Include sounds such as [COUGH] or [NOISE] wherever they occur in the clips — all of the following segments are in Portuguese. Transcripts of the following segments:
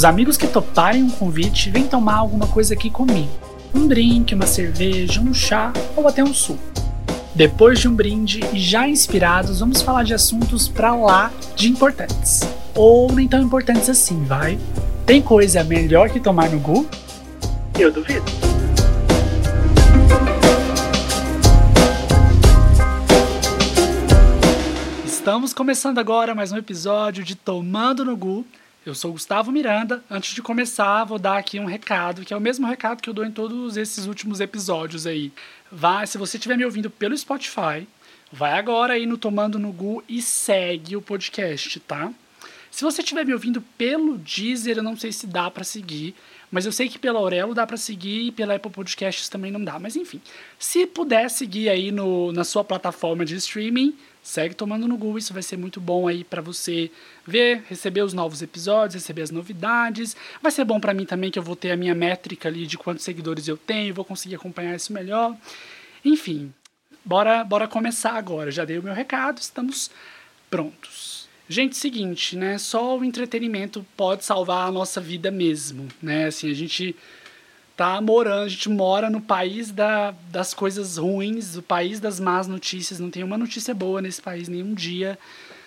Os amigos que toparem um convite vêm tomar alguma coisa aqui comigo. Um drink, uma cerveja, um chá ou até um suco. Depois de um brinde e já inspirados, vamos falar de assuntos pra lá de importantes. Ou nem tão importantes assim, vai? Tem coisa melhor que tomar no Gu? Eu duvido. Estamos começando agora mais um episódio de Tomando no Gu. Eu sou Gustavo Miranda. Antes de começar, vou dar aqui um recado, que é o mesmo recado que eu dou em todos esses últimos episódios aí. Vai, se você estiver me ouvindo pelo Spotify, vai agora aí no Tomando no Gu e segue o podcast, tá? Se você estiver me ouvindo pelo Deezer, eu não sei se dá para seguir, mas eu sei que pela Aurelo dá para seguir e pela Apple Podcasts também não dá. Mas enfim, se puder seguir aí no, na sua plataforma de streaming, segue tomando no Google, isso vai ser muito bom aí para você ver, receber os novos episódios, receber as novidades. Vai ser bom para mim também que eu vou ter a minha métrica ali de quantos seguidores eu tenho, vou conseguir acompanhar isso melhor. Enfim, bora, bora começar agora. Já dei o meu recado, estamos prontos. Gente, seguinte, né? Só o entretenimento pode salvar a nossa vida mesmo, né? Assim, a gente tá morando, a gente mora no país da, das coisas ruins, o país das más notícias. Não tem uma notícia boa nesse país nenhum dia,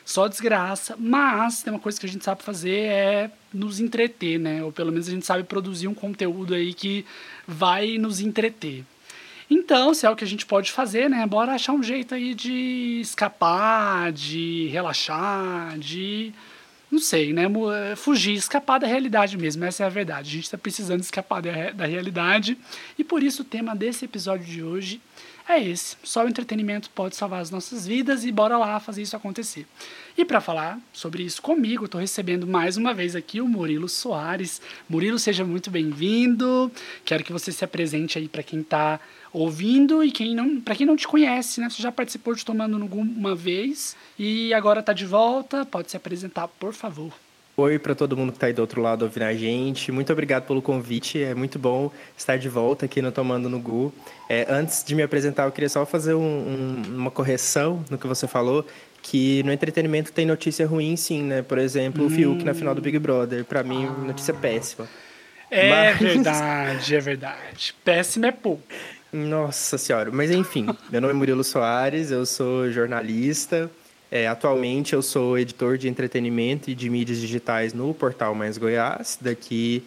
só desgraça. Mas tem uma coisa que a gente sabe fazer é nos entreter, né? Ou pelo menos a gente sabe produzir um conteúdo aí que vai nos entreter. Então, se é o que a gente pode fazer, né? Bora achar um jeito aí de escapar, de relaxar, de não sei, né? Eh, fugir, escapar da realidade mesmo, essa é a verdade. A gente está precisando escapar da realidade e por isso o tema desse episódio de hoje é esse. Só o entretenimento pode salvar as nossas vidas e bora lá fazer isso acontecer. E para falar sobre isso comigo, estou recebendo mais uma vez aqui o Murilo Soares. Murilo, seja muito bem-vindo. Quero que você se apresente aí para quem está ouvindo e quem não, para quem não te conhece, né? Você já participou de Tomando no uma vez e agora está de volta. Pode se apresentar, por favor. Oi para todo mundo que está aí do outro lado ouvindo a gente. Muito obrigado pelo convite. É muito bom estar de volta aqui no Tomando no Gu. É, antes de me apresentar, eu queria só fazer um, um, uma correção no que você falou, que no entretenimento tem notícia ruim, sim, né? Por exemplo, hum. o Fiuk na final do Big Brother. Para mim, ah. notícia péssima. É Mas... verdade, é verdade. Péssima é pouco. Nossa senhora. Mas enfim, meu nome é Murilo Soares, eu sou jornalista. É, atualmente eu sou editor de entretenimento e de mídias digitais no Portal Mais Goiás, daqui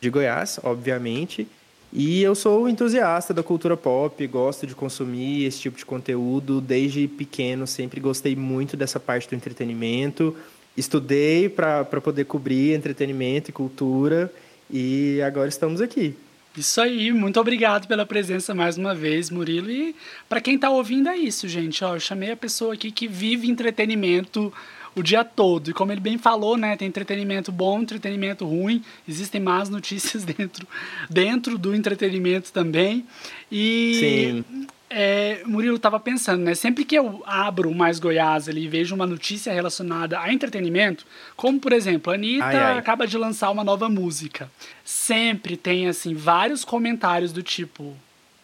de Goiás, obviamente. E eu sou entusiasta da cultura pop, gosto de consumir esse tipo de conteúdo desde pequeno, sempre gostei muito dessa parte do entretenimento. Estudei para poder cobrir entretenimento e cultura e agora estamos aqui. Isso aí, muito obrigado pela presença mais uma vez, Murilo. E para quem está ouvindo é isso, gente. Ó, eu chamei a pessoa aqui que vive entretenimento o dia todo. E como ele bem falou, né, tem entretenimento bom, entretenimento ruim. Existem más notícias [LAUGHS] dentro, dentro do entretenimento também. E Sim é, Murilo estava pensando, né? Sempre que eu abro o Mais Goiás ali e vejo uma notícia relacionada a entretenimento, como por exemplo, a Anitta ai, ai. acaba de lançar uma nova música. Sempre tem, assim, vários comentários do tipo: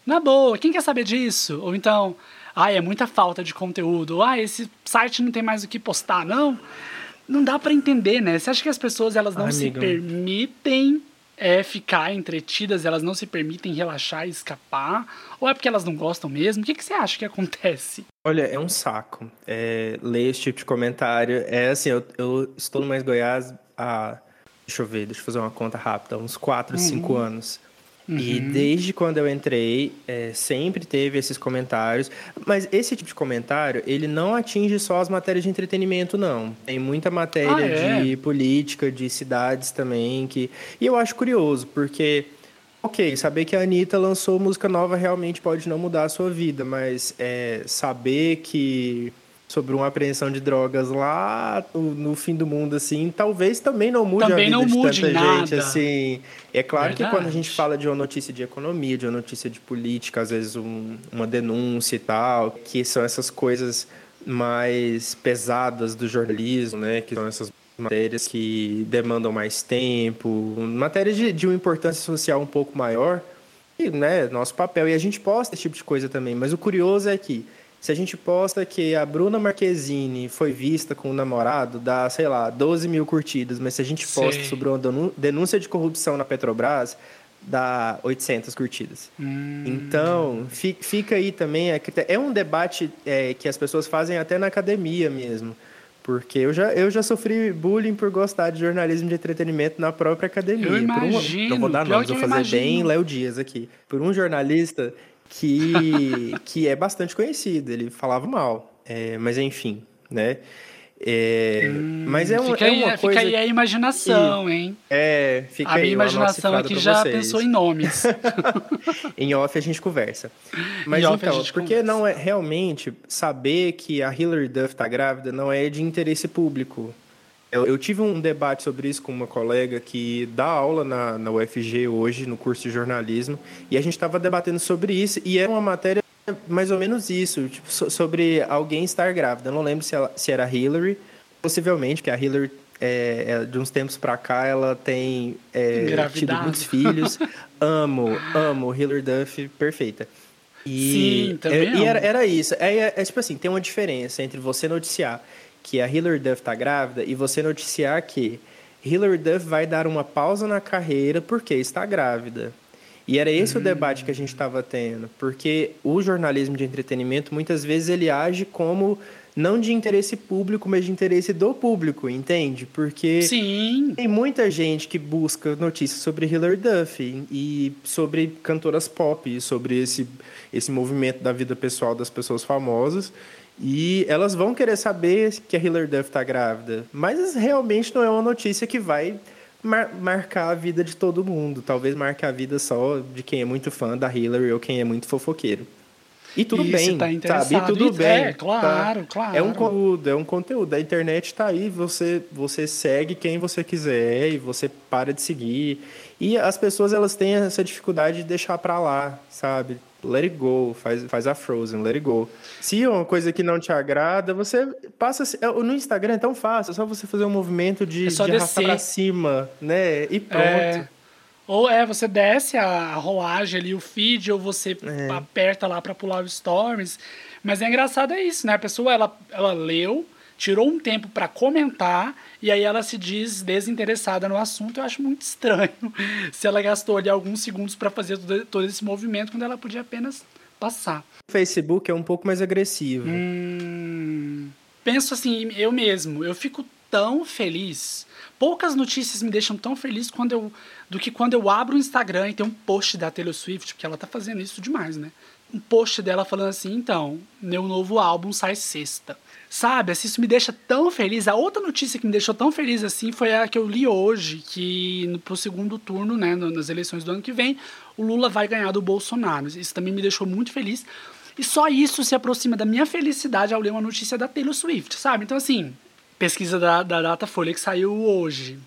Na boa, quem quer saber disso? Ou então, ai, é muita falta de conteúdo. Ah, esse site não tem mais o que postar, não? Não dá para entender, né? Você acha que as pessoas elas não se amigo. permitem é ficar entretidas, elas não se permitem relaxar e escapar? Ou é porque elas não gostam mesmo? O que, que você acha que acontece? Olha, é um saco é, ler esse tipo de comentário. É assim, eu, eu estou no Mais Goiás há, deixa eu ver, deixa eu fazer uma conta rápida, uns 4, 5 uhum. anos. Uhum. E desde quando eu entrei, é, sempre teve esses comentários. Mas esse tipo de comentário, ele não atinge só as matérias de entretenimento, não. Tem muita matéria ah, é? de política, de cidades também. que E eu acho curioso, porque... Ok, saber que a Anitta lançou música nova realmente pode não mudar a sua vida, mas é, saber que sobre uma apreensão de drogas lá no, fim do mundo, assim, talvez também não mude também a vida não mude de tanta nada. gente, assim. É claro Verdade. que quando a gente fala de uma notícia de economia, de uma notícia de política, às vezes um, uma denúncia e tal, que são essas coisas mais pesadas do jornalismo, né, que são essas matérias que demandam mais tempo, matérias de, de uma importância social um pouco maior, e, né, nosso papel. E a gente posta esse tipo de coisa também, mas o curioso é que Se a gente posta que a Bruna Marquezine foi vista com o namorado, dá, sei lá, 12 mil curtidas. Mas se a gente posta Sei. sobre uma denúncia de corrupção na Petrobras, dá 800 curtidas. Hum. Então, fica aí também. É um debate é, que as pessoas fazem até na academia mesmo. Porque eu já, eu já sofri bullying por gostar de jornalismo de entretenimento na própria academia. Eu imagino. Um, não vou dar nomes, vou fazer imagino. bem Léo Dias aqui. Por um jornalista que, que é bastante conhecido. Ele falava mal. É, mas enfim, né? É, hum, mas é, um, fica é uma aí, coisa. Fica aí a imaginação, hein? É, fica a aí. A minha imaginação aqui já vocês. pensou em nomes. [LAUGHS] em off a gente conversa. [LAUGHS] Mas em então, porque conversa. não é realmente saber que a Hilary Duff está grávida não é de interesse público. Eu, eu, tive um debate sobre isso com uma colega que dá aula na, na UFG hoje, no curso de jornalismo, e a gente estava debatendo sobre isso, e era uma matéria mais ou menos isso, tipo, sobre alguém estar grávida. Eu não lembro se, ela, se era Hillary, possivelmente, que a Hillary, é, é, de uns tempos para cá, ela tem é, tido muitos filhos. [LAUGHS] amo, amo Hillary Duff, perfeita. E, Sim, também é, e era, era isso. É, é, é, tipo assim, tem uma diferença entre você noticiar que a Hillary Duff está grávida e você noticiar que Hillary Duff vai dar uma pausa na carreira porque está grávida. E era esse o hum. debate que a gente estava tendo, porque o jornalismo de entretenimento muitas vezes ele age como não de interesse público, mas de interesse do público, entende? Porque Sim. tem muita gente que busca notícias sobre Hilary Duff e sobre cantoras pop, sobre esse, esse movimento da vida pessoal das pessoas famosas. E elas vão querer saber que a Hilary Duff está grávida, mas realmente não é uma notícia que vai mar marcar a vida de todo mundo. Talvez marque a vida só de quem é muito fã da Hillary ou quem é muito fofoqueiro. E tudo bem, tá sabe? E tudo bem. É, claro, tá? claro. É um conteúdo, é um conteúdo. A internet está aí, você, você segue quem você quiser e você para de seguir. E as pessoas, elas têm essa dificuldade de deixar para lá, sabe? let it go, faz, faz a Frozen, let it go. Se é uma coisa que não te agrada, você passa. É, no Instagram é tão fácil, é só você fazer um movimento de, é de arrastar pra cima, né? E pronto. É... Ou é, você desce a rolagem ali, o feed, ou você é. aperta lá para pular o stories. Mas é engraçado é isso, né? A pessoa, ela, ela leu, tirou um tempo para comentar e aí ela se diz desinteressada no assunto. Eu acho muito estranho [LAUGHS] se ela gastou ali alguns segundos para fazer todo, todo, esse movimento quando ela podia apenas passar. O Facebook é um pouco mais agressivo. Hum, penso assim, eu mesmo, eu fico tão feliz. Poucas notícias me deixam tão feliz quando eu, do que quando eu abro o Instagram e tem um post da Taylor Swift, porque ela tá fazendo isso demais, né? Um post dela falando assim, então, meu novo álbum sai sexta. Sabe, assim, isso me deixa tão feliz. A outra notícia que me deixou tão feliz assim foi a que eu li hoje, que no, pro segundo turno, né, nas eleições do ano que vem, o Lula vai ganhar do Bolsonaro. Isso também me deixou muito feliz. E só isso se aproxima da minha felicidade ao ler uma notícia da Taylor Swift, sabe? Então, assim, pesquisa da, da Datafolha que saiu hoje.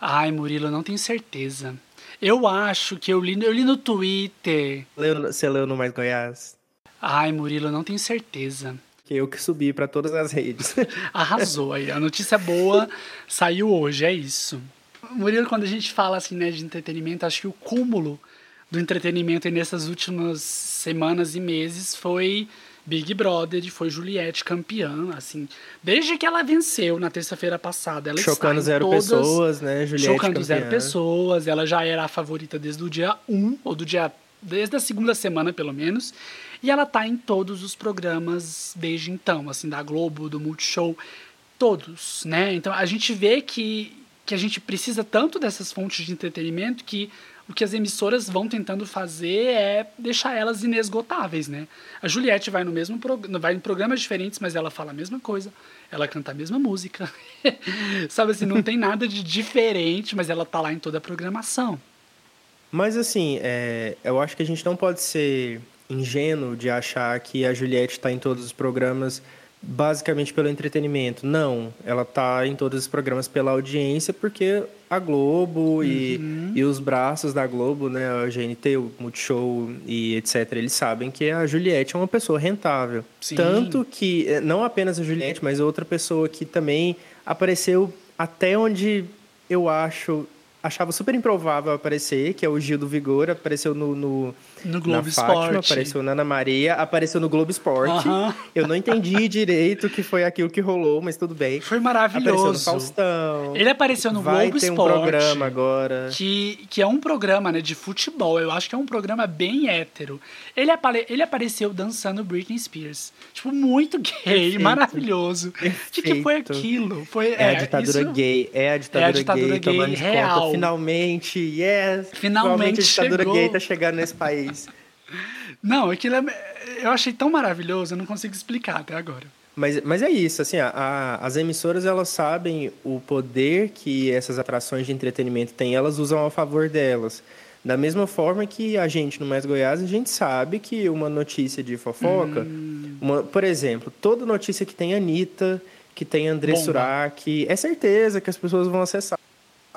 Ai, Murilo, não tenho certeza. Eu acho que eu li, eu li no Twitter. Leu, você leu no Mais Goiás? Ai, Murilo, não tenho certeza. Eu que subi para todas as redes. [LAUGHS] Arrasou aí. A notícia boa saiu hoje, é isso. Murilo, quando a gente fala assim, né, de entretenimento, acho que o cúmulo do entretenimento nessas últimas semanas e meses foi Big Brother e foi Juliette campeã, assim. Desde que ela venceu na terça-feira passada, ela Chocando zero todas, pessoas, né, Juliette Chocando campeã. zero pessoas, ela já era a favorita desde o dia 1, ou do dia desde a segunda semana, pelo menos. E ela tá em todos os programas desde então, assim, da Globo, do Multishow, todos, né? Então a gente vê que, que a gente precisa tanto dessas fontes de entretenimento que o que as emissoras vão tentando fazer é deixar elas inesgotáveis, né? A Juliette vai no mesmo vai em programas diferentes, mas ela fala a mesma coisa, ela canta a mesma música. [LAUGHS] Sabe assim, não tem nada de diferente, mas ela tá lá em toda a programação. Mas assim, é, eu acho que a gente não pode ser ingênuo de achar que a Juliette está em todos os programas basicamente pelo entretenimento. Não, ela está em todos os programas pela audiência, porque a Globo uhum. e, e os braços da Globo, né, a GNT, o Multishow e etc., eles sabem que a Juliette é uma pessoa rentável. Sim. Tanto que, eh, não apenas a Juliette, mas outra pessoa que também apareceu até onde eu acho achava super improvável aparecer, que é o Gil do Vigor, apareceu no, no, no Globo Esporte. Apareceu na Ana Maria, apareceu no Globo Esporte. Aham. Eu não entendi [LAUGHS] direito o que foi aquilo que rolou, mas tudo bem. Foi Apareceu no maravilhoso. Faustão. Ele apareceu no Vai Globo ter um Esporte. programa agora. Que, que é um programa né, de futebol. Eu acho que é um programa bem hétero. Ele, apare, ele apareceu dançando Britney Spears. Tipo, muito gay, Perfeito. maravilhoso. O que, que foi aquilo? Foi, É, a ditadura isso- gay, é a ditadura, ditadura gay, gay de real. Finalmente, yes! Finalmente a ditadura chegou. gay tá chegando nesse país. [LAUGHS] Não, aquilo é, eu achei tão maravilhoso, eu não consigo explicar até agora. Mas, mas é isso, assim, a- a- as emissoras elas sabem o poder que essas atrações de entretenimento têm, elas usam a favor delas. Da mesma forma que a gente no Mais Goiás, a gente sabe que uma notícia de fofoca, Hum. uma- por exemplo, toda notícia que tem Anitta, que tem André Bomba. Surak, é certeza que as pessoas vão acessar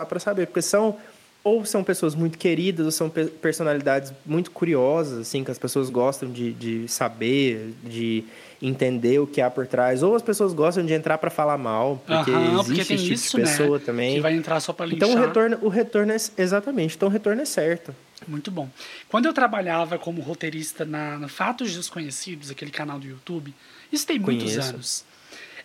para saber, porque são ou são pessoas muito queridas, ou são pe- personalidades muito curiosas, assim, que as pessoas gostam de, de saber, de entender o que há por trás, ou as pessoas gostam de entrar para falar mal, porque Aham, existe porque tem esse tipo isso, de pessoa né? também. Que vai entrar só pra linchar. Então o retorno, o retorno é exatamente, então o retorno é certo. Muito bom. Quando eu trabalhava como roteirista na, na Fatos Desconhecidos, aquele canal do YouTube, isso tem muitos Conheço. anos.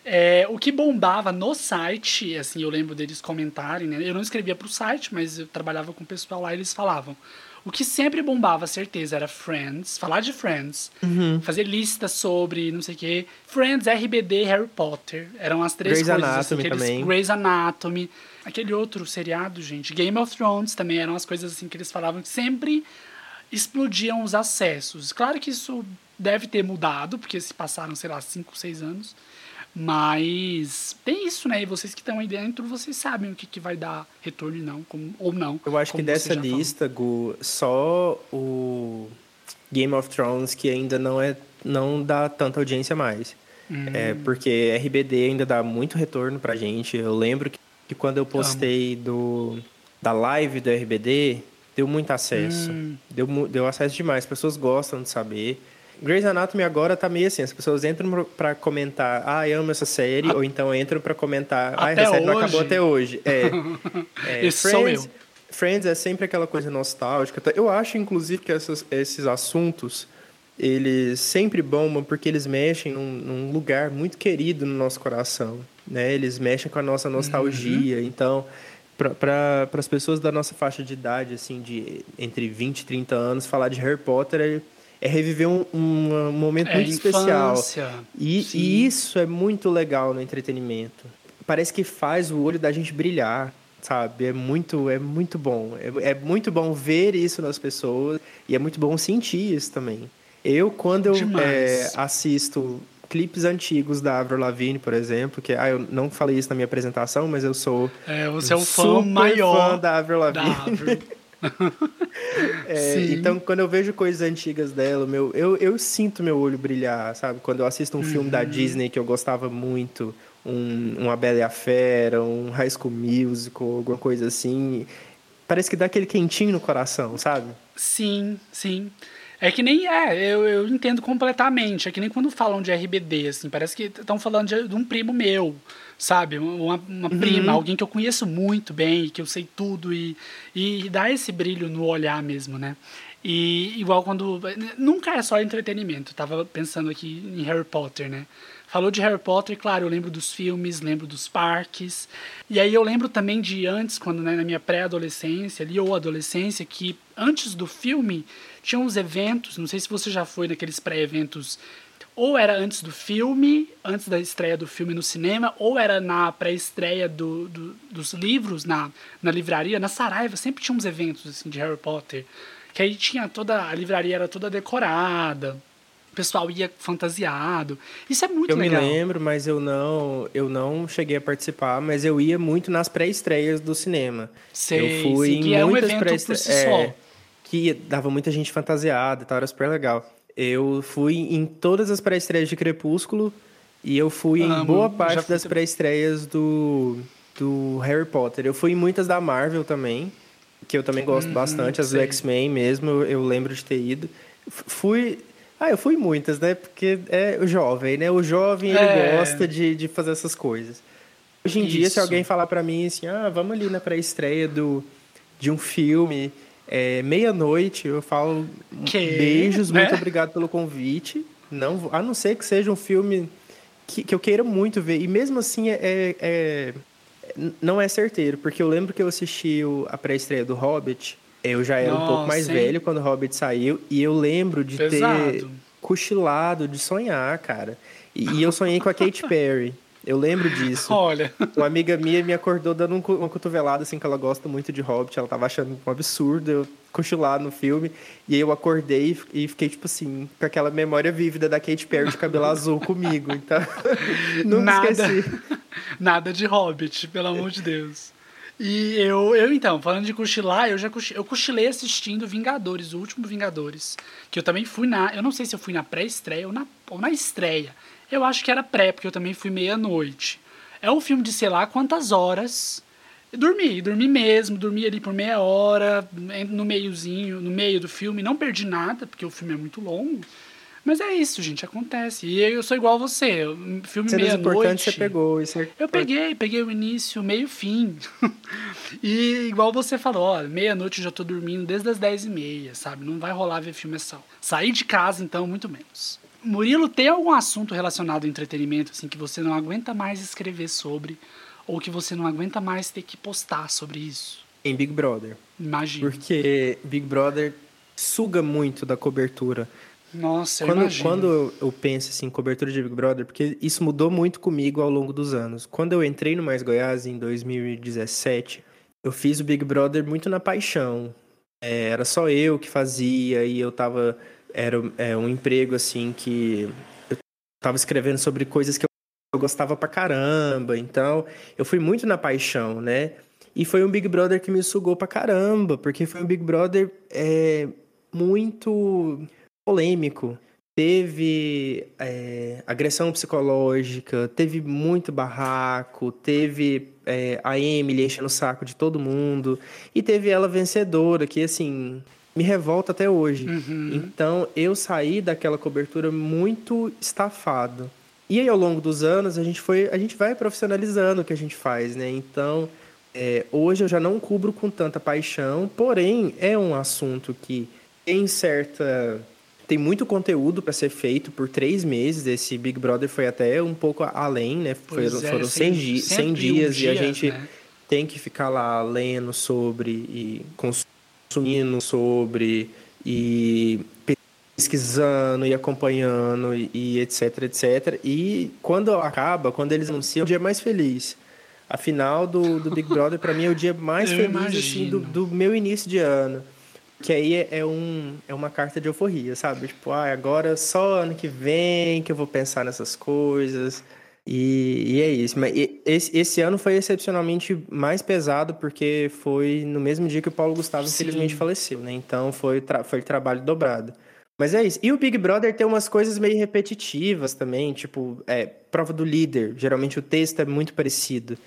É, o que bombava no site, assim, eu lembro deles comentarem, né? Eu não escrevia pro site, mas eu trabalhava com o pessoal lá e eles falavam. O que sempre bombava, certeza, era Friends, falar de Friends, Uhum. fazer listas sobre não sei o quê. Friends, RBD, Harry Potter. Eram as três Grey's coisas. assim, Anatomy que eles- também. Grey's Anatomy. Aquele outro seriado, gente. Game of Thrones também eram as coisas assim que eles falavam que sempre explodiam os acessos. Claro que isso deve ter mudado, porque se passaram, sei lá, 5, 6 anos. Mas tem isso, né? E vocês que estão aí dentro, vocês sabem o que, que vai dar retorno e não, como, ou não. Eu acho que dessa lista, Gu, só o Game of Thrones que ainda não é não dá tanta audiência mais. Hum. É, porque RBD ainda dá muito retorno pra gente. Eu lembro que, que quando eu postei do, da live do RBD, deu muito acesso. Hum. Deu, deu acesso demais. As pessoas gostam de saber. Grey's Anatomy agora tá meio assim, as pessoas entram pra comentar, ah, eu amo essa série, ou então entram pra comentar, ah, essa série não hoje? acabou até hoje. É, [LAUGHS] é, Esse sou eu. Friends é sempre aquela coisa nostálgica. Eu acho, inclusive, que essas- esses assuntos, eles sempre bombam porque eles mexem num, num lugar muito querido no nosso coração, né? Eles mexem com a nossa nostalgia. Então, para as pessoas da nossa faixa de idade, assim, de entre 20 e 30 anos, falar de Harry Potter é, reviver um, um, um momento É, muito especial. E, e isso é muito legal no entretenimento. Parece que faz o olho da gente brilhar, sabe? É muito, é muito bom. É, é muito bom ver isso nas pessoas e é muito bom sentir isso também. Eu, quando eu é, assisto clipes antigos da Avril Lavigne, por exemplo, que ah, eu não falei isso na minha apresentação, mas eu sou É, você é o fã maior fã da Avril da Lavigne. Avril. [LAUGHS] [LAUGHS] É, então, quando eu vejo coisas antigas dela, meu, eu, eu sinto meu olho brilhar, sabe? Quando eu assisto um filme Uhum. da Disney que eu gostava muito, um, uma Bela e a Fera, um High School Musical, alguma coisa assim, parece que dá aquele quentinho no coração, sabe? Sim, sim. É que nem. É, eu, eu entendo completamente. É que nem quando falam de RBD, assim. Parece que estão falando de, de um primo meu, sabe? Uma, uma prima, alguém que eu conheço muito bem, que eu sei tudo. E, e dá esse brilho no olhar mesmo, né? E igual quando. Nunca é só entretenimento. Tava pensando aqui em Harry Potter, né? Falou de Harry Potter, claro, eu lembro dos filmes, lembro dos parques. E aí eu lembro também de antes, quando né, na minha pré-adolescência ali, ou adolescência, que antes do filme tinham uns eventos, não sei se você já foi naqueles pré-eventos, ou era antes do filme, antes da estreia do filme no cinema, ou era na pré-estreia do, do- dos livros na, na livraria, na Saraiva, sempre tinha uns eventos assim, de Harry Potter. Que aí tinha toda. A livraria era toda decorada. O pessoal ia fantasiado. Isso é muito eu legal. me lembro, mas eu não, eu não cheguei a participar, mas eu ia muito nas pré-estreias do cinema. Sei, eu fui sim, em que é um muitas si pré-estreias. só. que dava muita gente fantasiada e tal, era super legal. Eu fui em todas as pré-estreias de Crepúsculo e eu fui em boa parte fui das pré-estreias do, do Harry Potter. Eu fui em muitas da Marvel também, que eu também gosto bastante, as do sei. X-Men mesmo, eu, eu lembro de ter ido. Fui. Ah, eu fui em muitas, né? Porque é o jovem, né? O jovem, ele É. gosta de, de fazer essas coisas. Hoje em dia, se Isso. alguém falar pra mim assim, ah, vamos ali na pré-estreia do de um filme é, meia-noite, eu falo que? beijos, muito é? obrigado pelo convite. Não, a não ser que seja um filme que, que eu queira muito ver. E mesmo assim é, é, é não é certeiro, porque eu lembro que eu assisti o, a pré-estreia do Hobbit. Eu já era Nossa, um pouco mais hein? velho quando o Hobbit saiu, e eu lembro de Pesado. ter cochilado, de sonhar, cara. E, e eu sonhei com a Katy Perry. Eu lembro disso. Olha. Uma amiga minha me acordou dando uma cotovelada, assim, que ela gosta muito de Hobbit. Ela tava achando um absurdo eu cochilar no filme. E aí eu acordei e fiquei, tipo assim, com aquela memória vívida da Katy Perry de cabelo azul comigo. Então, [LAUGHS] nunca Nada. esqueci. Nada de Hobbit, pelo amor de Deus. E eu, eu então, falando de cochilar, eu já cochilei, eu cochilei assistindo Vingadores, o último Vingadores. Que eu também fui na. Eu não sei se eu fui na pré-estreia ou na, ou na estreia. Eu acho que era pré, porque eu também fui meia-noite. É um filme de sei lá quantas horas. Eu dormi, dormi mesmo, dormi ali por meia hora, no meiozinho, no meio do filme. Não perdi nada, porque o filme é muito longo. Mas é isso, gente, acontece. E eu sou igual a você. Filme meia-noite. você pegou. Isso é... Eu peguei, peguei o início, meio fim. [LAUGHS] e igual você falou, ó, meia-noite eu já tô dormindo desde as dez e meia, sabe? Não vai rolar ver filme essa Sair de casa, então, muito menos. Murilo, tem algum assunto relacionado ao entretenimento, assim, que você não aguenta mais escrever sobre? Ou que você não aguenta mais ter que postar sobre isso? Em Big Brother. Imagina. Porque Big Brother suga muito da cobertura. Nossa, eu quando, imagino. Quando eu penso assim, cobertura de Big Brother, porque isso mudou muito comigo ao longo dos anos. Quando eu entrei no Mais Goiás em 2017, eu fiz o Big Brother muito na paixão. É, era só eu que fazia e eu tava. Era é, um emprego assim que eu tava escrevendo sobre coisas que eu gostava pra caramba. Então, eu fui muito na paixão, né? E foi um Big Brother que me sugou pra caramba, porque foi um Big Brother é, muito polêmico. Teve é, agressão psicológica, teve muito barraco, teve é, a Emily enchendo o saco de todo mundo, e teve ela vencedora, que assim, me revolta até hoje. Uhum. Então eu saí daquela cobertura muito estafado. E aí ao longo dos anos a gente foi, a gente vai profissionalizando o que a gente faz, né? Então é, hoje eu já não cubro com tanta paixão, porém é um assunto que tem certa tem muito conteúdo para ser feito por três meses. Esse Big Brother foi até um pouco além, né? Foi, é, foram 100, 100, 100 dias dia, e a gente né? tem que ficar lá lendo sobre e consumindo sobre e pesquisando e acompanhando e, e etc, etc. E quando acaba, quando eles anunciam, é o dia mais feliz. A final do, do Big Brother, para mim, é o dia mais [LAUGHS] Eu feliz assim, do, do meu início de ano. Que aí é, é, um, é uma carta de euforia, sabe? Tipo, ah, agora só ano que vem que eu vou pensar nessas coisas. E, e é isso. Mas esse, esse ano foi excepcionalmente mais pesado porque foi no mesmo dia que o Paulo Gustavo Sim. infelizmente faleceu, né? Então foi, tra foi trabalho dobrado. Mas é isso. E o Big Brother tem umas coisas meio repetitivas também, tipo, é, prova do líder. Geralmente o texto é muito parecido.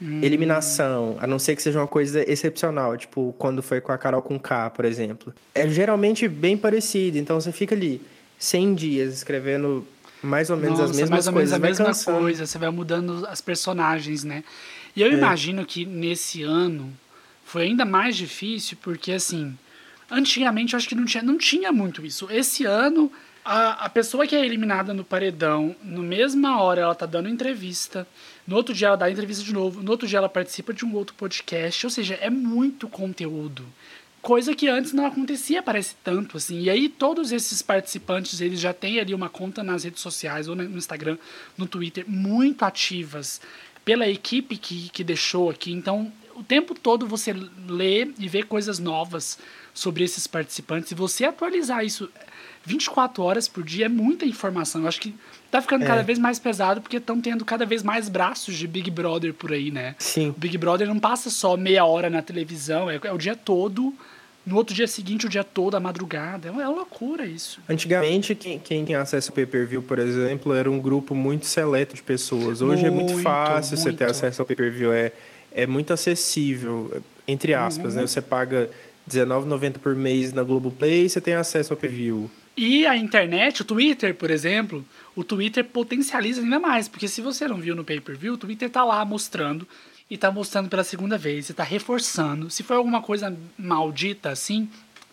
Hum. Eliminação, a não ser que seja uma coisa excepcional, tipo quando foi com a Carol com K, por exemplo. É geralmente bem parecido, então você fica ali 100 dias escrevendo mais ou menos Nossa, as mesmas mais ou coisas. Menos a mesma cansando. coisa, você vai mudando as personagens, né? E eu é. imagino que nesse ano foi ainda mais difícil, porque assim, antigamente eu acho que não tinha, não tinha muito isso. Esse ano, a, a pessoa que é eliminada no paredão, no mesma hora ela tá dando entrevista no outro dia ela dá entrevista de novo. No outro dia ela participa de um outro podcast. Ou seja, é muito conteúdo. Coisa que antes não acontecia, parece tanto assim. E aí todos esses participantes, eles já têm ali uma conta nas redes sociais, ou no Instagram, no Twitter, muito ativas pela equipe que, que deixou aqui. Então, o tempo todo você lê e vê coisas novas sobre esses participantes. E você atualizar isso 24 horas por dia é muita informação. Eu acho que tá ficando é. cada vez mais pesado porque estão tendo cada vez mais braços de Big Brother por aí, né? Sim. O Big Brother não passa só meia hora na televisão, é, é o dia todo. No outro dia seguinte, o dia todo, a madrugada. É uma, é loucura isso. Antigamente, quem, quem tinha acesso ao pay-per-view, por exemplo, era um grupo muito seleto de pessoas. Hoje muito, é muito fácil muito. você ter acesso ao pay-per-view. É, é muito acessível, entre aspas, uhum. né? Você paga R$19,90 por mês na Globoplay e você tem acesso ao pay-per-view. E a internet, o Twitter, por exemplo, o Twitter potencializa ainda mais, porque se você não viu no pay-per-view, o Twitter tá lá mostrando. e tá mostrando pela segunda vez, e tá reforçando. Se foi alguma coisa maldita assim,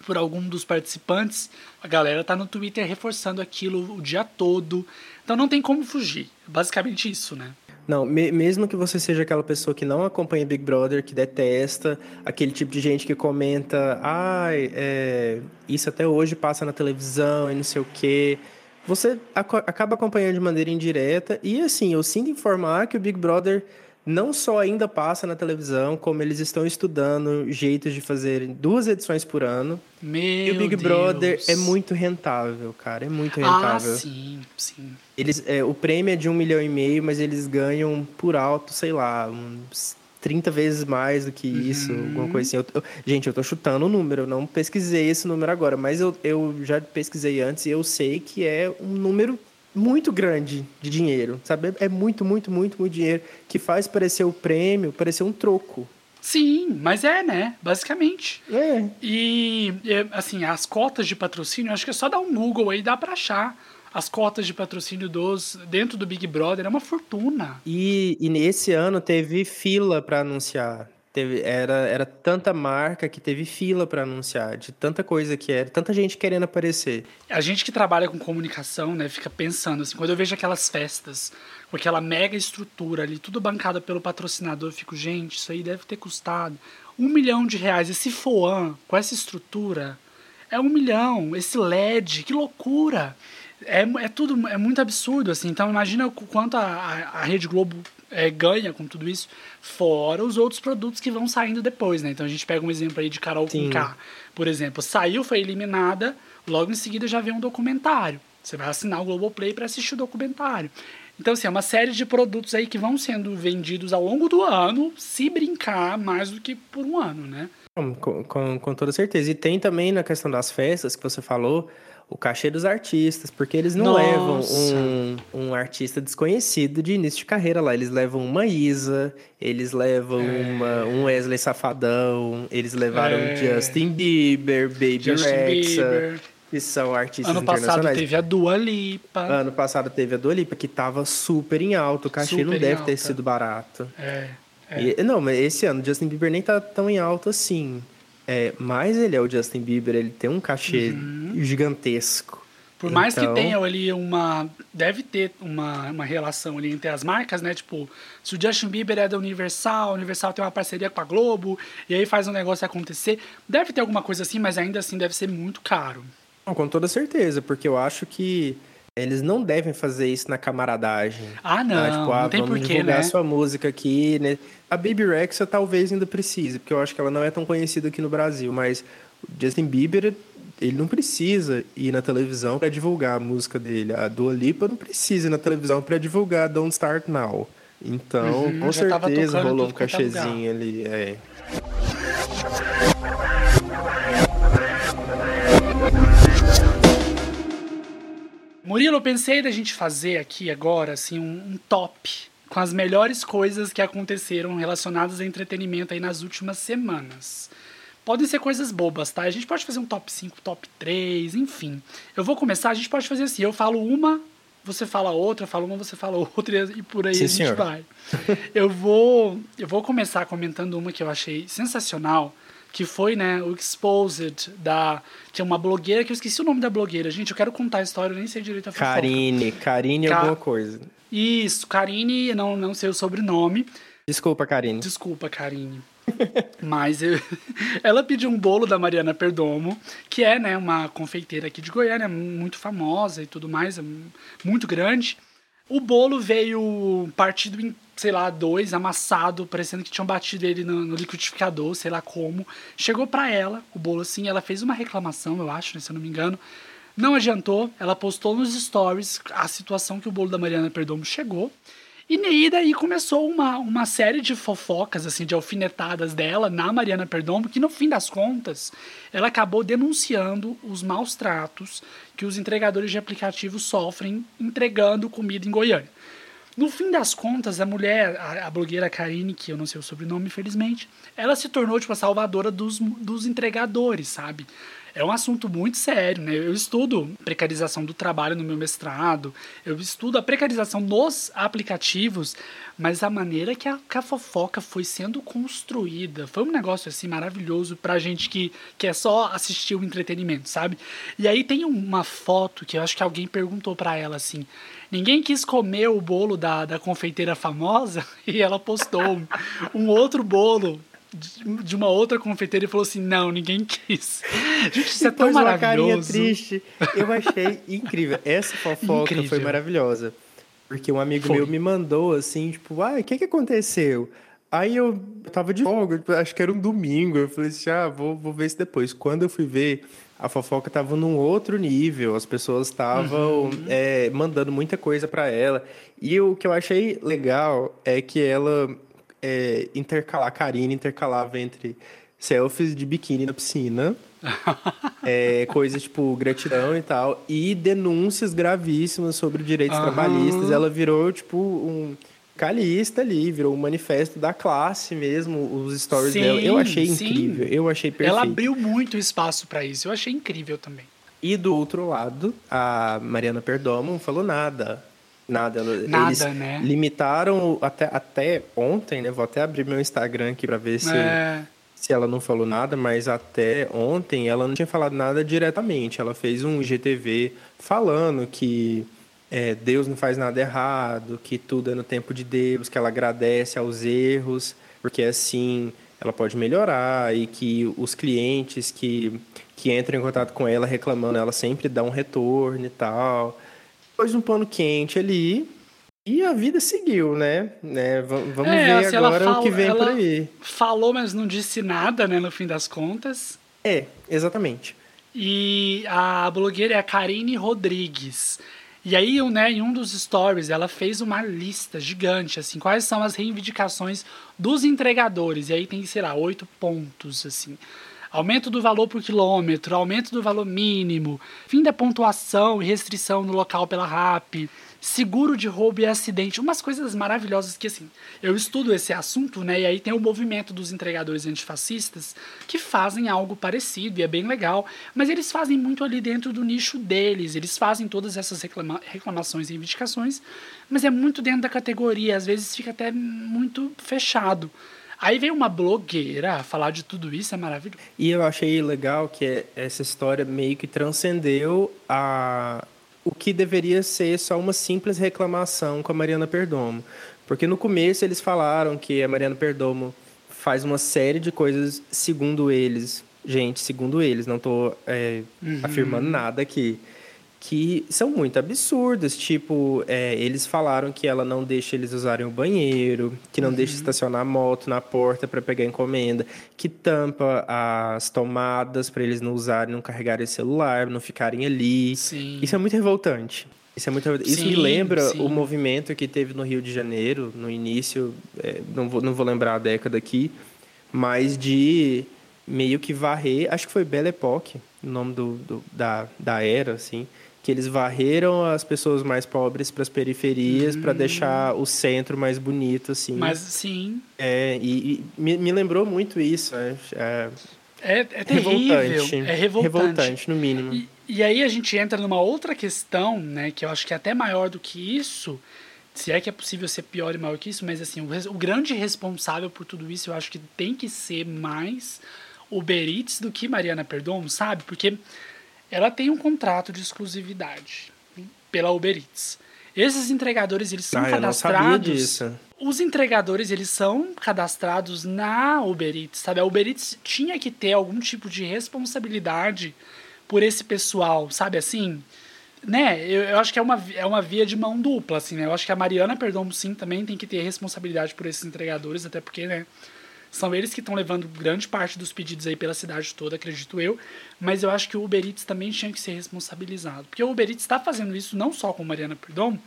por algum dos participantes, a galera tá no Twitter reforçando aquilo o dia todo. Então não tem como fugir. Basicamente isso, né? Não, me, mesmo que você seja aquela pessoa que não acompanha Big Brother, que detesta, aquele tipo de gente que comenta, ah, é, isso até hoje passa na televisão e não sei o quê. Você ac acaba acompanhando de maneira indireta. E assim, eu sinto informar que o Big Brother não só ainda passa na televisão, como eles estão estudando jeitos de fazer duas edições por ano. Meu e o Big Deus. Brother é muito rentável, cara. É muito rentável. Ah, sim, sim. Eles, é, o prêmio é de um milhão e meio, mas eles ganham por alto, sei lá, uns 30 vezes mais do que isso, uhum. alguma coisa assim. Eu, eu, gente, eu tô chutando o número, eu não pesquisei esse número agora, mas eu, eu já pesquisei antes e eu sei que é um número muito grande de dinheiro, sabe? É muito, muito, muito, muito dinheiro que faz parecer o prêmio, parecer um troco. Sim, mas é, né? Basicamente. É. E, assim, as cotas de patrocínio, acho que é só dar um Google aí, dá pra achar. As cotas de patrocínio dos dentro do Big Brother é uma fortuna. E, e nesse ano teve fila para anunciar. Teve, era, era tanta marca que teve fila para anunciar, de tanta coisa que era, tanta gente querendo aparecer. A gente que trabalha com comunicação, né, fica pensando assim, quando eu vejo aquelas festas, com aquela mega estrutura ali, tudo bancada pelo patrocinador, eu fico, gente, isso aí deve ter custado um milhão de reais. Esse FOAN, com essa estrutura, é um milhão. Esse LED, que loucura! É, é tudo, é muito absurdo, assim. Então imagina o quanto a, a, a Rede Globo é, ganha com tudo isso, fora os outros produtos que vão saindo depois, né? Então a gente pega um exemplo aí de Carol Sim. K, por exemplo, saiu, foi eliminada, logo em seguida já vem um documentário. Você vai assinar o Globoplay para assistir o documentário. Então, assim, é uma série de produtos aí que vão sendo vendidos ao longo do ano, se brincar mais do que por um ano, né? Com, com, com toda certeza. E tem também na questão das festas que você falou, o cachê dos artistas, porque eles não Nossa. levam um, um artista desconhecido de início de carreira lá. Eles levam uma Isa, eles levam é. uma, um Wesley Safadão, eles levaram é. Justin Bieber, Baby Justin Rexa. Bieber. Que são artistas ano internacionais. Ano passado teve a Dua Lipa. Ano passado teve a Dua Lipa, que tava super em alta. O cachê super não deve ter sido barato. É. é. E, não, mas esse ano Justin Bieber nem tá tão em alta assim. É, mas ele é o Justin Bieber, ele tem um cachê uhum. gigantesco. Por mais então... que tenha ali uma. Deve ter uma, uma relação ali entre as marcas, né? Tipo, se o Justin Bieber é da Universal, a Universal tem uma parceria com a Globo, e aí faz um negócio acontecer. Deve ter alguma coisa assim, mas ainda assim deve ser muito caro. Com toda certeza, porque eu acho que eles não devem fazer isso na camaradagem. Ah, não. Tá? Tipo, ah, não tem vamos porquê, divulgar né? sua música aqui, né? A Baby Rexha talvez ainda precise, porque eu acho que ela não é tão conhecida aqui no Brasil, mas o Justin Bieber, ele não precisa ir na televisão para divulgar a música dele. A Dua Lipa não precisa ir na televisão para divulgar Don't Start Now. Então, uhum, com certeza rolou um é cachezinho ali. É. Murilo, eu pensei da gente fazer aqui agora assim um, um top com as melhores coisas que aconteceram relacionadas a entretenimento aí nas últimas semanas. Podem ser coisas bobas, tá? A gente pode fazer um top 5, top 3, enfim. Eu vou começar, a gente pode fazer assim, eu falo uma, você fala outra, eu falo uma, você fala [LAUGHS] outra e por aí Sim, a gente senhor. vai. eu vou, eu vou começar comentando uma que eu achei sensacional, que foi, né, o Exposed da que é uma blogueira que eu esqueci o nome da blogueira. Gente, eu quero contar a história, eu nem sei direito a fofoca. Karine, Karine Ka alguma coisa. Isso, Karine, não não sei o sobrenome. Desculpa, Karine. Desculpa, Karine. [LAUGHS] Mas eu, [LAUGHS] ela pediu um bolo da Mariana Perdomo, que é né, uma confeiteira aqui de Goiânia, muito famosa e tudo mais, é muito grande. O bolo veio partido em sei lá, dois, amassado, parecendo que tinham batido ele no, no liquidificador, sei lá como. Chegou para ela o bolo assim, ela fez uma reclamação, eu acho, né, se eu não me engano. Não adiantou, ela postou nos stories a situação que o bolo da Mariana Perdomo chegou. E daí começou uma, uma série de fofocas, assim, de alfinetadas dela na Mariana Perdomo, que no fim das contas, ela acabou denunciando os maus tratos que os entregadores de aplicativos sofrem entregando comida em Goiânia. No fim das contas, a mulher, a, a, blogueira Karine, que eu não sei o sobrenome, infelizmente, ela se tornou, tipo, a salvadora dos, dos entregadores, sabe? é um assunto muito sério, né? Eu estudo precarização do trabalho no meu mestrado, eu estudo a precarização nos aplicativos, mas a maneira que a, que a fofoca foi sendo construída foi um negócio assim maravilhoso pra gente que, que é só assistir o entretenimento, sabe? E aí tem uma foto que eu acho que alguém perguntou para ela assim: ninguém quis comer o bolo da, da confeiteira famosa [LAUGHS] e ela postou um, outro bolo de uma outra confeiteira e falou assim: não, ninguém quis. Gente, isso é tão maravilhoso. carinha triste. Eu achei incrível. Essa fofoca incrível. foi maravilhosa. Porque um amigo foi. meu me mandou assim, tipo, ah, o que que aconteceu? Aí eu tava de folga, tipo, acho que era um domingo. Eu falei assim, ah, vou, vou ver isso depois. Quando eu fui ver, a fofoca tava num outro nível. As pessoas estavam uhum. é, mandando muita coisa para ela. E o que eu achei legal é que ela é, intercalar, a Karine intercalava entre selfies de biquíni na piscina, [LAUGHS] é, coisas tipo gratidão e tal, e denúncias gravíssimas sobre direitos uhum. trabalhistas. Ela virou, tipo, um calista ali, virou um manifesto da classe mesmo, os stories sim, dela. Eu achei sim. incrível, eu achei perfeito. Ela abriu muito espaço para isso, eu achei incrível também. E do outro lado, a Mariana Perdomo não falou nada. Nada. Nada, Eles né? limitaram até, até ontem, né? Vou até abrir meu Instagram aqui para ver se, é. se ela não falou nada, mas até ontem ela não tinha falado nada diretamente. Ela fez um GTV falando que é, Deus não faz nada errado, que tudo é no tempo de Deus, que ela agradece aos erros, porque assim ela pode melhorar e que os clientes que, que entram em contato com ela reclamando, ela sempre dá um retorno e tal pôs um pano quente ali e a vida seguiu, né? né? Vamos é, ver agora o que vem por aí. Falou, mas não disse nada, né, no fim das contas. É, exatamente. E a blogueira é a Karine Rodrigues. E aí, né, em um dos stories, ela fez uma lista gigante, assim, quais são as reivindicações dos entregadores. E aí tem, sei lá, oito pontos, assim aumento do valor por quilômetro, aumento do valor mínimo, fim da pontuação e restrição no local pela RAP, seguro de roubo e acidente, umas coisas maravilhosas que assim, eu estudo esse assunto, né? E aí tem o movimento dos entregadores antifascistas que fazem algo parecido e é bem legal, mas eles fazem muito ali dentro do nicho deles, eles fazem todas essas reclama reclamações e reivindicações, mas é muito dentro da categoria, às vezes fica até muito fechado. Aí veio uma blogueira falar de tudo isso, é maravilhoso. E eu achei legal que essa história meio que transcendeu a o que deveria ser só uma simples reclamação com a Mariana Perdomo. Porque no começo eles falaram que a Mariana Perdomo faz uma série de coisas segundo eles. Gente, segundo eles, não estou é, uhum. afirmando nada aqui que são muito absurdas. Tipo, é, eles falaram que ela não deixa eles usarem o banheiro, que não uhum. deixa estacionar a moto na porta para pegar encomenda, que tampa as tomadas para eles não usarem, não carregarem o celular, não ficarem ali. Sim. Isso é muito revoltante. Isso, é muito, isso sim, me lembra sim. o movimento que teve no Rio de Janeiro, no início, é, não, vou, não vou lembrar a década aqui, mas de meio que varrer, acho que foi Belle Époque, o nome do, do da, da era, assim, que eles varreram as pessoas mais pobres para as periferias para hum. deixar o centro mais bonito assim. Mas sim. É e, e me, me, lembrou muito isso é, é, é, é terrível revoltante, é revoltante. revoltante no mínimo. E, e aí a gente entra numa outra questão né que eu acho que é até maior do que isso se é que é possível ser pior e maior que isso mas assim o, o grande responsável por tudo isso eu acho que tem que ser mais Uber Eats do que Mariana Perdomo sabe? Porque ela tem um contrato de exclusividade pela Uber Eats. Esses entregadores, eles são ah, cadastrados. Os entregadores, eles são cadastrados na Uber Eats, sabe? A Uber Eats tinha que ter algum tipo de responsabilidade por esse pessoal, sabe assim? Né? Eu, eu acho que é uma, é uma via de mão dupla, assim, né? Eu acho que a Mariana Perdomo, sim, também tem que ter responsabilidade por esses entregadores, até porque, né? São eles que estão levando grande parte dos pedidos aí pela cidade toda, acredito eu. Mas eu acho que o Uber Eats também tinha que ser responsabilizado. Porque o Uber Eats está fazendo isso não só com Mariana Perdom,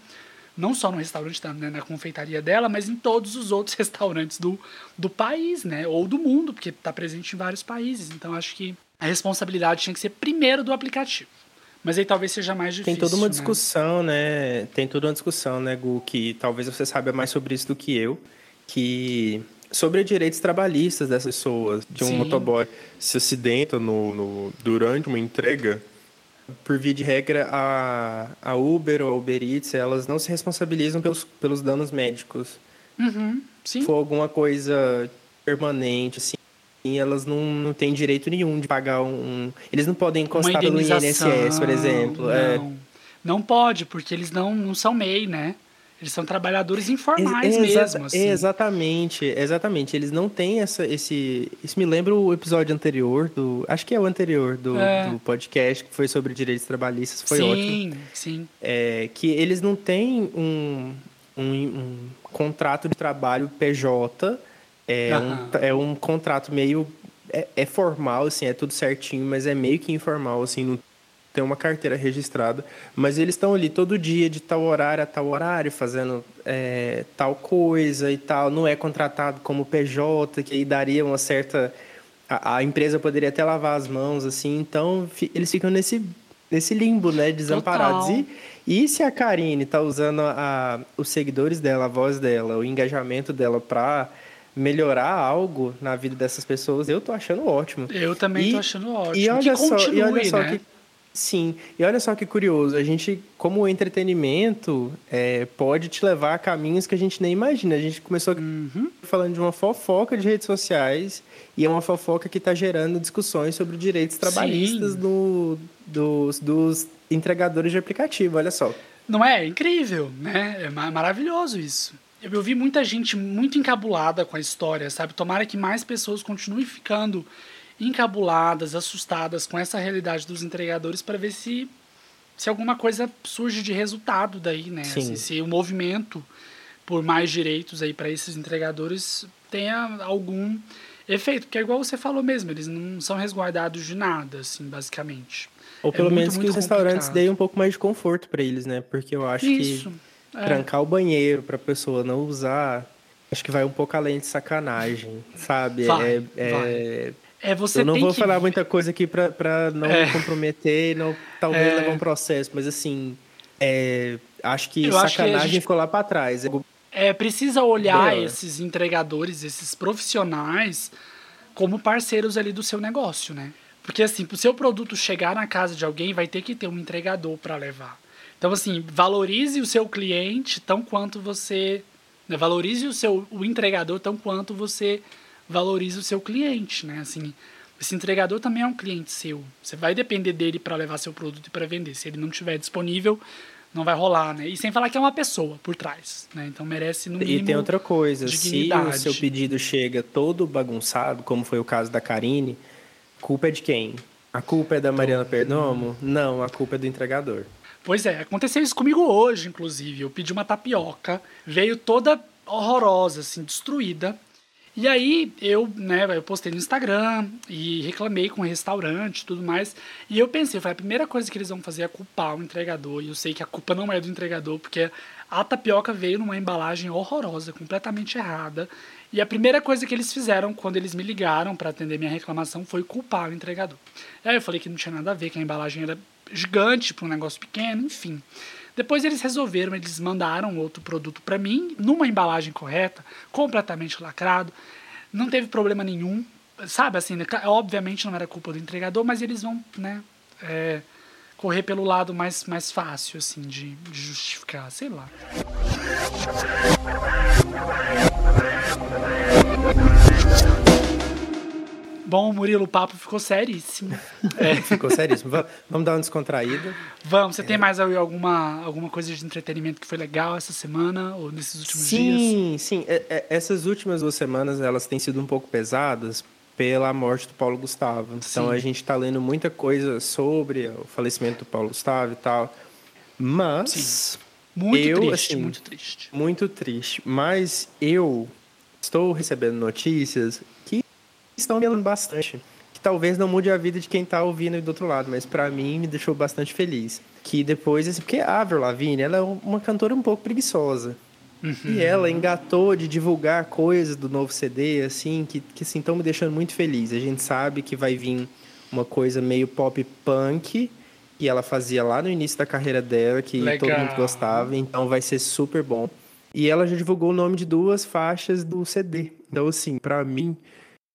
não só no restaurante, né, na confeitaria dela, mas em todos os outros [LAUGHS] restaurantes do, do país, né? Ou do mundo, porque está presente em vários países. Então acho que a responsabilidade tinha que ser primeiro do aplicativo. Mas aí talvez seja mais difícil. Tem toda uma né? discussão, né? Tem toda uma discussão, né, Gu, que talvez você saiba mais sobre isso do que eu. Que sobre direitos trabalhistas dessas pessoas. De um Sim. motoboy se acidenta no, no, durante uma entrega, por via de regra, a, a Uber ou a Uber Eats, elas não se responsabilizam pelos, pelos danos médicos. Uhum. Sim. Se for alguma coisa permanente, assim, elas não, não têm direito nenhum de pagar um... Eles não podem encostar pelo INSS, por exemplo. Não, é. não pode, porque eles não, não são MEI, né? Eles são trabalhadores informais Exa mesmo. Assim. Exatamente, exatamente. Eles não têm essa, esse. Isso me lembra o episódio anterior do. Acho que é o anterior do, é. do podcast, que foi sobre direitos trabalhistas. Foi sim, ótimo. Sim, sim. É, que eles não têm um, um, um contrato de trabalho PJ. É, um, é um contrato meio. É, é, formal, assim, é tudo certinho, mas é meio que informal, assim, não tem uma carteira registrada, mas eles estão ali todo dia, de tal horário a tal horário, fazendo é, tal coisa e tal. Não é contratado como PJ, que aí daria uma certa. A, a empresa poderia até lavar as mãos, assim. Então, eles ficam nesse, nesse limbo, né? Desamparados. E, e se a Karine está usando a, os seguidores dela, a voz dela, o engajamento dela para melhorar algo na vida dessas pessoas, eu tô achando ótimo. Eu também e, tô achando ótimo. E olha que só, continue, e olha só né? que Sim, e olha só que curioso, a gente, como entretenimento, é, pode te levar a caminhos que a gente nem imagina. A gente começou uhum. falando de uma fofoca de redes sociais e é uma fofoca que está gerando discussões sobre direitos trabalhistas do, dos, dos entregadores de aplicativo, olha só. Não é? é incrível, né? É maravilhoso isso. Eu vi muita gente muito encabulada com a história, sabe? Tomara que mais pessoas continuem ficando encabuladas, assustadas com essa realidade dos entregadores para ver se, se alguma coisa surge de resultado daí, né? Assim, se o movimento por mais direitos aí para esses entregadores tenha algum efeito, porque é igual você falou mesmo, eles não são resguardados de nada, assim, basicamente. Ou é pelo é menos muito, que muito os restaurantes deem um pouco mais de conforto para eles, né? Porque eu acho Isso, que é. trancar o banheiro para a pessoa não usar, acho que vai um pouco além de sacanagem, sabe? Vai, é, é vai. É, você eu não vou que... falar muita coisa aqui para não é. comprometer, não, talvez é. levar um processo, mas assim, é, acho que eu sacanagem acho que gente... ficou lá para trás. É, precisa olhar esses entregadores, esses profissionais, como parceiros ali do seu negócio, né? Porque assim, para o seu produto chegar na casa de alguém, vai ter que ter um entregador para levar. Então, assim, valorize o seu cliente tão quanto você. Né, valorize o seu o entregador tão quanto você valorize o seu cliente, né? Assim, esse entregador também é um cliente seu. Você vai depender dele para levar seu produto e para vender. Se ele não estiver disponível, não vai rolar, né? E sem falar que é uma pessoa por trás, né? Então merece no mínimo E tem outra coisa, se o seu pedido chega todo bagunçado, como foi o caso da Karine, culpa é de quem? A culpa é da Mariana Perdomo? Não, a culpa é do entregador. Pois é, aconteceu isso comigo hoje, inclusive. Eu pedi uma tapioca, veio toda horrorosa, assim, destruída. E aí eu, né, eu postei no Instagram e reclamei com o restaurante e tudo mais. E eu pensei, foi a primeira coisa que eles vão fazer é culpar o entregador. E eu sei que a culpa não é do entregador, porque a tapioca veio numa embalagem horrorosa, completamente errada. E a primeira coisa que eles fizeram quando eles me ligaram para atender minha reclamação foi culpar o entregador. E aí eu falei que não tinha nada a ver, que a embalagem era gigante para um negócio pequeno, enfim. Depois eles resolveram, eles mandaram outro produto para mim, numa embalagem correta, completamente lacrado. Não teve problema nenhum. Sabe, assim, né, obviamente não era culpa do entregador, mas eles vão, né, é, correr pelo lado mais, mais fácil, assim, de, de justificar, sei lá. Bom, Murilo, o papo ficou seríssimo. [LAUGHS] É. ficou seríssimo. Vamos dar uma descontraída. Vamos. Você é. tem mais alguma, alguma coisa de entretenimento que foi legal essa semana ou nesses últimos sim, dias? Sim, sim. É, essas últimas duas semanas, elas têm sido um pouco pesadas pela morte do Paulo Gustavo. Então, sim. a gente está lendo muita coisa sobre o falecimento do Paulo Gustavo e tal. Mas... Sim. Muito eu, triste, assim, muito triste. Muito triste. Mas eu estou recebendo notícias estão me alegrando bastante. Que talvez não mude a vida de quem está ouvindo do outro lado, mas para mim me deixou bastante feliz. Que depois, assim, porque a Avril Lavigne, ela é uma cantora um pouco preguiçosa. Uhum. E ela engatou de divulgar coisas do novo CD, assim, que, que assim, estão me deixando muito feliz. A gente sabe que vai vir uma coisa meio pop punk, que ela fazia lá no início da carreira dela, que Legal. todo mundo gostava, então vai ser super bom. E ela já divulgou o nome de duas faixas do CD. Então, assim, para mim,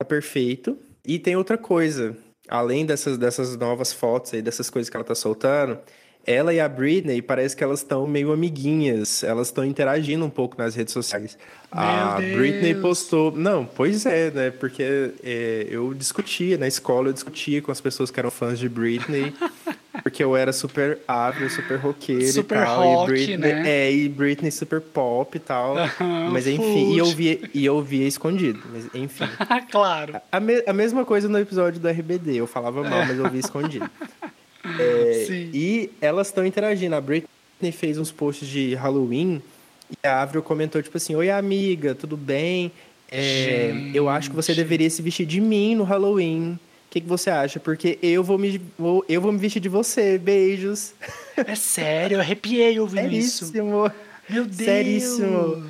perfeito. E tem outra coisa. Além dessas, dessas novas fotos aí, dessas coisas que ela tá soltando, ela e a Britney parece que elas estão meio amiguinhas, elas estão interagindo um pouco nas redes sociais. Meu a Deus. Britney postou. Não, pois é, né? Porque é, eu discutia na escola, eu discutia com as pessoas que eram fãs de Britney. [LAUGHS] porque eu era super ávido, super roqueiro Super e tal. rock, e Britney, né? É, e Britney super pop e tal. Mas enfim, e eu, via, e eu via escondido. Mas enfim. [LAUGHS] claro. A, me- a mesma coisa no episódio do RBD. Eu falava mal, mas eu via escondido. [LAUGHS] É, Sim. e elas estão interagindo. A Britney fez uns posts de Halloween e a Avril comentou, tipo assim, Oi, amiga, tudo bem? É, eu acho que você deveria se vestir de mim no Halloween. O que, que você acha? Porque eu vou, me, vou, eu vou me vestir de você. Beijos. É sério, eu arrepiei ouvindo isso. Seríssimo. Meu Deus. Seríssimo.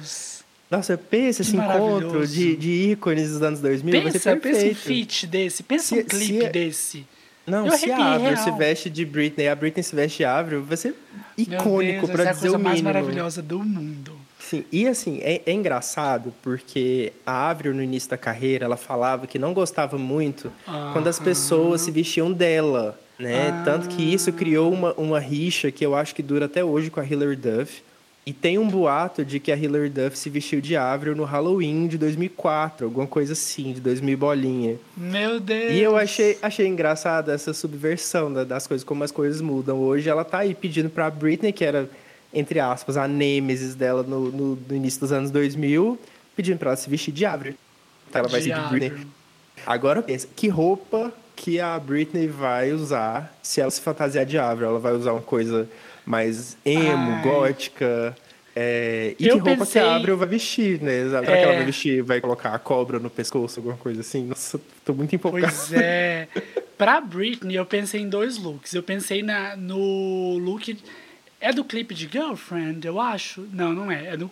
Nossa, pensa esse encontro de, de ícones dos anos 2000. vai ser Pensa, pensa um feat desse, pensa Se- um clipe se- desse. Não, Eu se a Avril real. se veste de Britney, a Britney se veste de Avril, vai ser icônico, Deus, pra essa é a dizer coisa o mais mínimo. maravilhosa do mundo. Sim, e assim, é, é engraçado porque a Avril, no início da carreira, ela falava que não gostava muito quando as pessoas se vestiam dela, né? Ah. Tanto que isso criou uma, uma rixa que eu acho que dura até hoje com a Hilary Duff. E tem um boato de que a Hilary Duff se vestiu de Avril no Halloween de 2004, alguma coisa assim, de 2000 bolinha. Meu Deus. E eu achei, achei engraçado essa subversão da- das coisas, como as coisas mudam. Hoje ela tá aí pedindo pra Britney, que era, entre aspas, a nêmesis dela no, no- no início dos anos 2000, pedindo pra ela se vestir de Avril. Então ela vai De ser de Britney. Avril. Agora pensa, que roupa que a Britney vai usar se ela se fantasiar de Avril? Ela vai usar uma coisa mais emo, Ai. gótica... é, E Eu que roupa pensei- que a Avril vai vestir, né? Será que É. ela vai vestir, vai colocar a cobra no pescoço, alguma coisa assim? Nossa, tô muito empolgado. Pois é. Pra Britney, eu pensei em dois looks. Eu pensei na, no look. É do clipe de Girlfriend, eu acho? Não, não é. É do.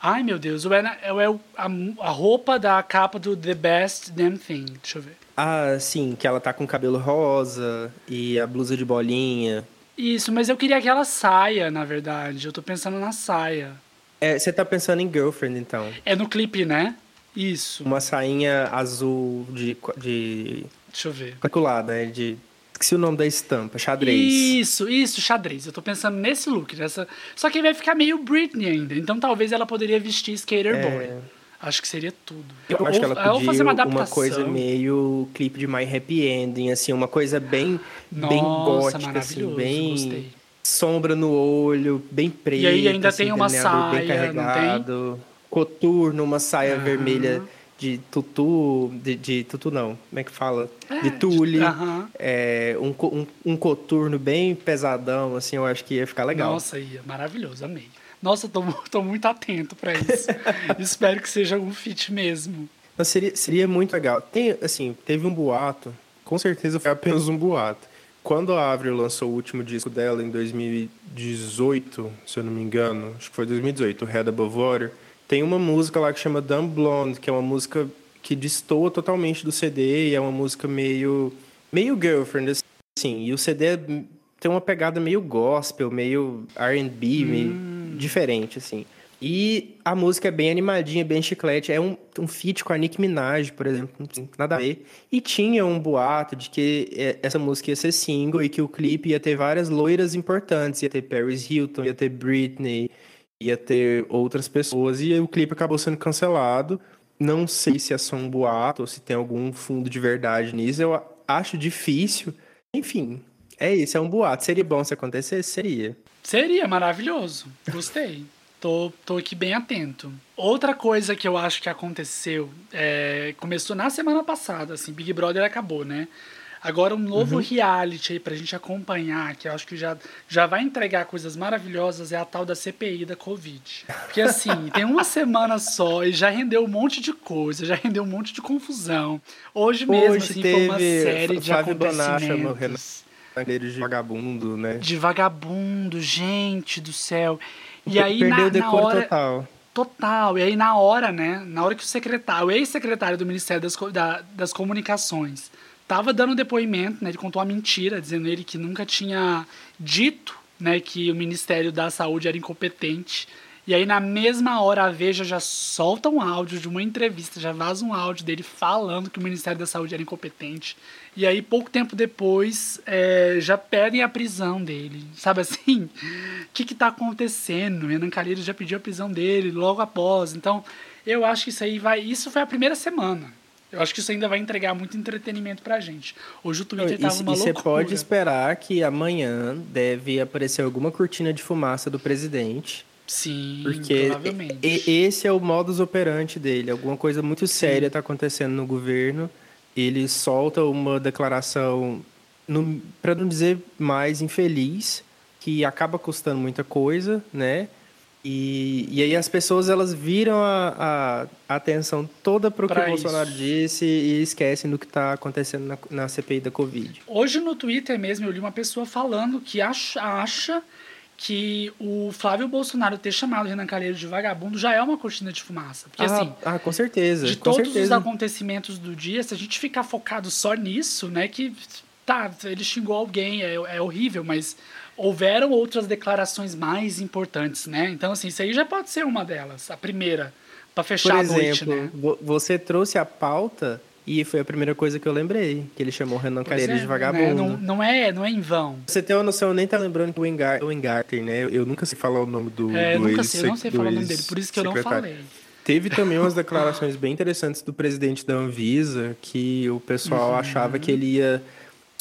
Ai, meu Deus. É, na- é o- a, a roupa da capa do The Best Damn Thing. Deixa eu ver. Ah, sim, que ela tá com cabelo rosa e a blusa de bolinha. Isso, mas eu queria aquela saia, na verdade. Eu tô pensando na saia. É, você tá pensando em Girlfriend, então. É no clipe, né? Isso. Uma sainha azul de... de... Deixa eu ver. Quadriculada, né? De... Esqueci o nome da estampa, xadrez. Isso, isso, xadrez. Eu tô pensando nesse look. Nessa... Só que vai ficar meio Britney ainda. Então talvez ela poderia vestir Skater É. Boy. Acho que seria tudo. Eu acho que ela podia fazer uma uma, coisa meio clipe de My Happy Ending, assim, uma coisa bem, bem Nossa, gótica, assim, bem gostei. sombra no olho, bem preto. E aí ainda assim, tem uma delineador bem saia, não tem? carregado. Coturno, uma saia Aham. vermelha de tutu, de, de tutu não, como é que fala? É, de tule. de- aham. É, um, um, um coturno bem pesadão, assim, eu acho que ia ficar legal. Nossa, ia, maravilhoso, amei. Nossa, tô, [LAUGHS] tô muito atento pra isso. [LAUGHS] Espero que seja um fit mesmo. Mas seria, seria muito legal. Tem, assim, teve um boato, com certeza foi apenas um boato. Quando a Avril lançou o último disco dela em 2018, se eu não me engano, acho que foi 2018, o Head Above Water, tem uma música lá que chama Dumb Blonde, que é uma música que destoa totalmente do CD e é uma música meio meio girlfriend assim. E o CD é- tem uma pegada meio gospel, meio R&B, meio diferente assim. E a música é bem animadinha, bem chiclete. É um, um feat com a Nicki Minaj, por exemplo. Nada a ver. E tinha um boato de que é, essa música ia ser single e que o clipe ia ter várias loiras importantes. Ia ter Paris Hilton, ia ter Britney, ia ter outras pessoas. E o clipe acabou sendo cancelado. Não sei se é só um boato ou se tem algum fundo de verdade nisso. Eu acho difícil. Enfim, é isso, é um boato. Seria bom se acontecesse? Seria. Seria maravilhoso. Gostei. Tô, tô aqui bem atento. Outra coisa que eu acho que aconteceu, é, começou na semana passada, assim, Big Brother acabou, né? Agora um novo reality aí pra gente acompanhar, que eu acho que já, já vai entregar coisas maravilhosas, é a tal da CPI da Covid. Porque assim, [LAUGHS] tem uma semana só e já rendeu um monte de coisa, já rendeu um monte de confusão. Hoje mesmo, Hoje assim, foi uma série de Flávio acontecimentos. de vagabundo, né? de vagabundo, gente do céu. E aí Perdeu na, o na decoro hora total. total. E aí na hora, né, na hora que o secretário, o ex-secretário do Ministério das, da- das Comunicações tava dando depoimento, né, ele contou uma mentira, dizendo ele que nunca tinha dito, né, que o Ministério da Saúde era incompetente E aí, na mesma hora, a Veja já solta um áudio de uma entrevista, já vaza um áudio dele falando que o Ministério da Saúde era incompetente. E aí, pouco tempo depois, é, já pedem a prisão dele. Sabe assim? O que que tá acontecendo? Renan Calheiros já pediu a prisão dele logo após. Então, eu acho que isso aí vai... Isso foi a primeira semana. Eu acho que isso ainda vai entregar muito entretenimento pra gente. Hoje o Twitter tava uma e loucura. você pode esperar que amanhã deve aparecer alguma cortina de fumaça do presidente Sim, porque provavelmente. e- esse é o modus operandi dele. Alguma coisa muito séria está acontecendo no governo. Ele solta uma declaração, para não dizer mais infeliz, que acaba custando muita coisa, né? E, e aí as pessoas elas viram a, a atenção toda para o que o Bolsonaro disse e esquecem do que está acontecendo na, na CPI da Covid. Hoje no Twitter mesmo eu li uma pessoa falando que acha, acha que o Flávio Bolsonaro ter chamado o Renan Calheiros de vagabundo já é uma cortina de fumaça. Porque ah, assim, ah, com certeza. de com todos os certeza. acontecimentos do dia, se a gente ficar focado só nisso, né, que tá, ele xingou alguém, é, é horrível, mas houveram outras declarações mais importantes, né? Então assim, isso aí já pode ser uma delas, a primeira, pra fechar Por a noite, exemplo, né? vo- você trouxe a pauta e foi a primeira coisa que eu lembrei, que ele chamou o Renan Calheiros é, de né? vagabundo. Não, não é, não é em vão. Você tem uma noção, eu nem tá lembrando que o Engar, o Engarter, né? Eu, eu nunca sei falar o nome do, É, eu do nunca ex- sei, eu não sei falar o nome dele, por isso que eu não falei. Teve também umas [LAUGHS] declarações bem interessantes do presidente da Anvisa, que o pessoal Uhum. achava que ele ia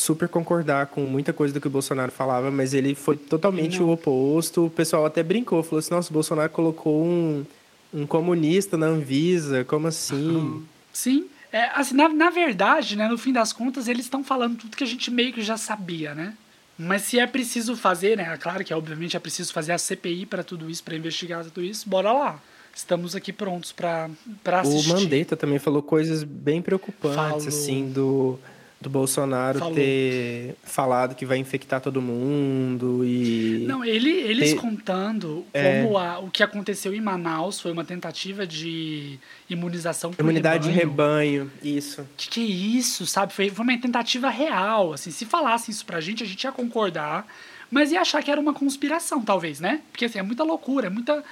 super concordar com muita coisa do que o Bolsonaro falava, mas ele foi totalmente Não. o oposto. O pessoal até brincou, falou assim, nossa, o Bolsonaro colocou um, um comunista na Anvisa, como assim? Sim. É, assim, na, na verdade, né, no fim das contas, eles estão falando tudo que a gente meio que já sabia, né? Mas se é preciso fazer, né? Claro que obviamente é preciso fazer a CPI para tudo isso, para investigar tudo isso, bora lá. Estamos aqui prontos para O assistir. Mandetta também falou coisas bem preocupantes, Falou. assim, do, do Bolsonaro Falou. ter falado que vai infectar todo mundo e... Não, ele, eles Te- contando É. como a, o que aconteceu em Manaus foi uma tentativa de imunização Imunidade de rebanho. rebanho, isso. que que é isso, sabe? Foi, foi uma tentativa real, assim, se falassem isso pra gente, a gente ia concordar, mas ia achar que era uma conspiração, talvez, né? Porque, assim, é muita loucura, é muita...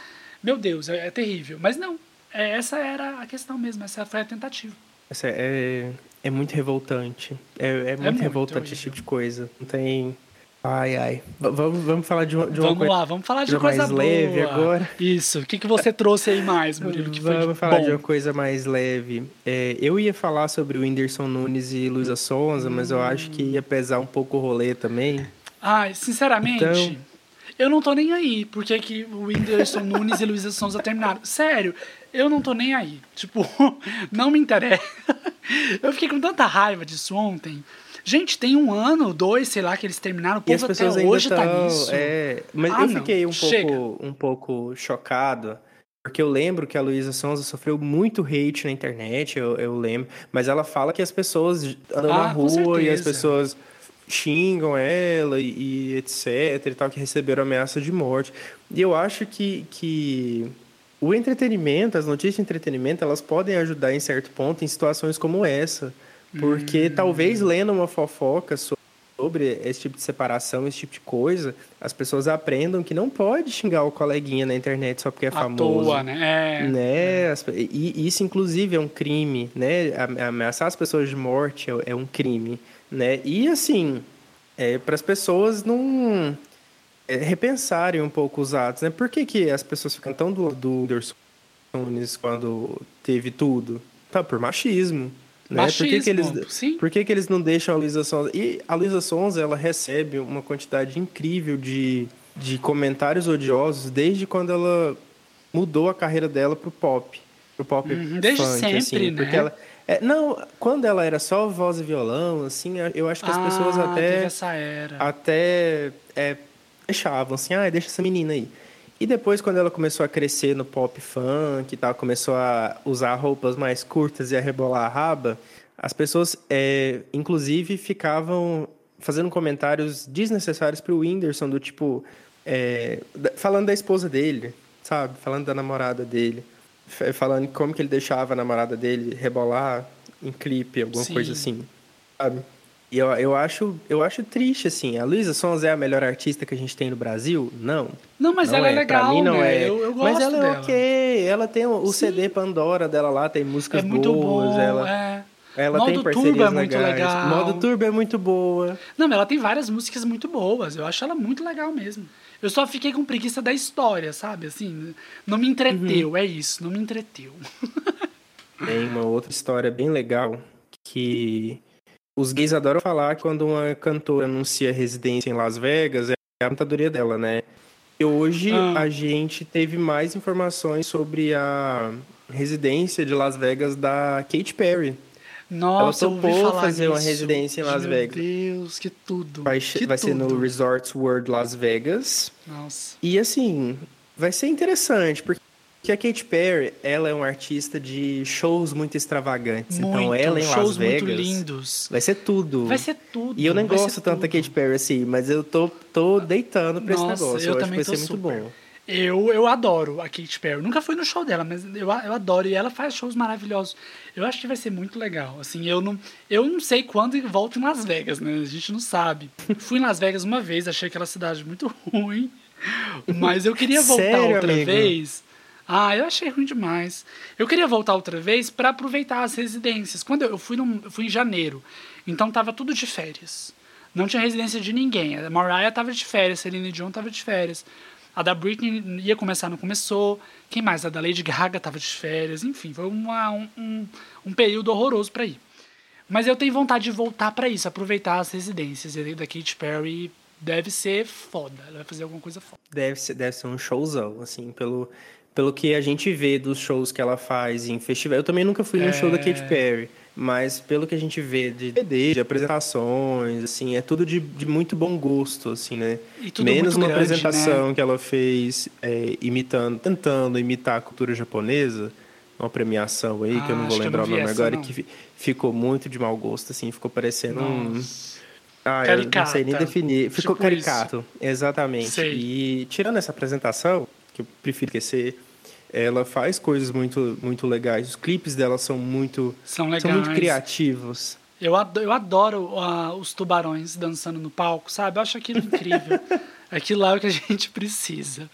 Meu Deus, é, é terrível. Mas não, é, essa era a questão mesmo, essa foi a tentativa. Essa é, é muito revoltante. É, é muito, muito revoltante horrível. esse tipo de coisa. Não tem... Ai, ai. V- vamos, vamos falar de uma, de uma Vamos coisa... lá, vamos falar de coisa coisa mais boa. leve agora. Isso, o que, que você trouxe aí mais, Murilo, que Vamos falar bom? de uma coisa mais leve. É, eu ia falar sobre o Whindersson Nunes e Luísa Sonza, mas eu acho que ia pesar um pouco o rolê também. Ai, sinceramente, Então- eu não tô nem aí. Porque que o Whindersson Nunes e Luísa Sonza terminaram. Sério, eu não tô nem aí. Tipo, [LAUGHS] não me interessa. [LAUGHS] Eu fiquei com tanta raiva disso ontem. Gente, tem um ano, dois, sei lá, que eles terminaram. O povo até hoje tá tão, nisso. é, mas Ah, eu não. fiquei um Chega. pouco, um pouco chocado, porque eu lembro que a Luísa Sonza sofreu muito hate na internet, eu, eu lembro, mas ela fala que as pessoas andam Ah, na rua e as pessoas xingam ela e, e etc e tal, que receberam ameaça de morte. E eu acho que, que o entretenimento, as notícias de entretenimento, elas podem ajudar em certo ponto em situações como essa, porque Hum. talvez lendo uma fofoca so- sobre esse tipo de separação, esse tipo de coisa, as pessoas aprendam que não pode xingar o coleguinha na internet só porque é à famoso. toa, né? É. Né? Pe- E isso, inclusive, é um crime, né? Ameaçar as pessoas de morte é, é um crime, né? E, assim, é, para as pessoas não é, repensarem um pouco os atos, né? Por que, que as pessoas ficam tão do lado do Whindersson Nunes quando teve tudo? Tá, por machismo. Né? por que, que eles, Machismo, sim. por que, que eles não deixam a Luísa Sonza? E a Luísa Sonza, ela recebe uma quantidade incrível de, de comentários odiosos desde quando ela mudou a carreira dela pro pop. Pro pop Uhum, desde funk, sempre, assim. né? Porque ela... é, não, quando ela era só voz e violão, assim, eu acho que as ah, pessoas até essa era. até é, deixavam assim, ah, deixa essa menina aí. E depois, quando ela começou a crescer no pop funk e tal, começou a usar roupas mais curtas e a rebolar a raba, as pessoas, é, inclusive, ficavam fazendo comentários desnecessários pro Whindersson, do tipo, é, falando da esposa dele, sabe? Falando da namorada dele. Falando como que ele deixava a namorada dele rebolar em clipe, alguma Sim. coisa assim, sabe? E eu, eu, acho, eu acho triste, assim. A Luísa Sons é a melhor artista que a gente tem no Brasil? Não. Não, mas não ela é, é legal, pra mim não né? é. Eu, eu mas ela é dela. é ok. Ela tem o Sim. CD Pandora dela lá, tem músicas é muito boas. Bom, ela... É. Ela Modo tem parcerias Turbo é muito legais. legal. Modo Turbo é muito boa. Não, mas ela tem várias músicas muito boas. Eu acho ela muito legal mesmo. Eu só fiquei com preguiça da história, sabe? Assim, não me entreteu, uhum. é isso, não me entreteu. [LAUGHS] Tem uma outra história bem legal que os gays adoram falar quando uma cantora anuncia residência em Las Vegas, é a cantadoria dela, né? E hoje ah. a gente teve mais informações sobre a residência de Las Vegas da Katy Perry. Nossa, Ela topou fazer nisso. uma residência em Las Meu Vegas. Meu Deus, que tudo. Vai, que vai tudo. ser no Resorts World Las Vegas. Nossa. E assim, vai ser interessante, porque a Katy Perry, ela é uma artista de shows muito extravagantes. Muito, então ela em Las Vegas muito lindos. vai ser tudo. Vai ser tudo. E eu nem gosto tanto da Katy Perry assim, mas eu tô, tô deitando pra Nossa, esse negócio. Eu, eu também acho que vai ser super. muito bom. Eu, eu adoro a Katy Perry. Nunca fui no show dela, mas eu, eu adoro. E ela faz shows maravilhosos. Eu acho que vai ser muito legal. Assim, eu não, eu não sei quando volto em Las Vegas, né? A gente não sabe. Fui em Las Vegas uma vez, achei aquela cidade muito [LAUGHS] ruim. Mas eu queria voltar Sério, outra amigo? vez. Ah, eu achei ruim demais. Eu queria voltar outra vez para aproveitar as residências. Quando eu, eu fui, num, eu fui em janeiro, então tava tudo de férias. Não tinha residência de ninguém. A Mariah tava de férias, a Celine Dion tava de férias. A da Britney ia começar, não começou. Quem mais? A da Lady Gaga tava de férias. Enfim, foi uma, um, um, um período horroroso para ir. Mas eu tenho vontade de voltar para isso, aproveitar as residências. E da Katy Perry deve ser foda. Ela vai fazer alguma coisa foda. Deve ser, deve ser um showzão, assim, pelo, pelo que a gente vê dos shows que ela faz em festival. Eu também nunca fui num É. show da Katy Perry, mas pelo que a gente vê de DVD, de apresentações, assim, é tudo de, de muito bom gosto, assim, né? E tudo Menos uma grande, apresentação né? que ela fez é, imitando, tentando imitar a cultura japonesa, uma premiação aí, que eu Ah, não acho vou lembrar não o nome essa, agora, não. que fi- ficou muito de mau gosto, assim, ficou parecendo um... Nossa. Ah, eu não sei nem definir. Ficou Tipo caricato, exatamente. Sei. E tirando essa apresentação, que eu prefiro esquecer, ela faz coisas muito, muito legais. Os clipes dela são muito, São legais. são muito criativos. Eu adoro, eu adoro ah, os tubarões dançando no palco, sabe? Eu acho aquilo incrível. [LAUGHS] aquilo lá é o que a gente precisa.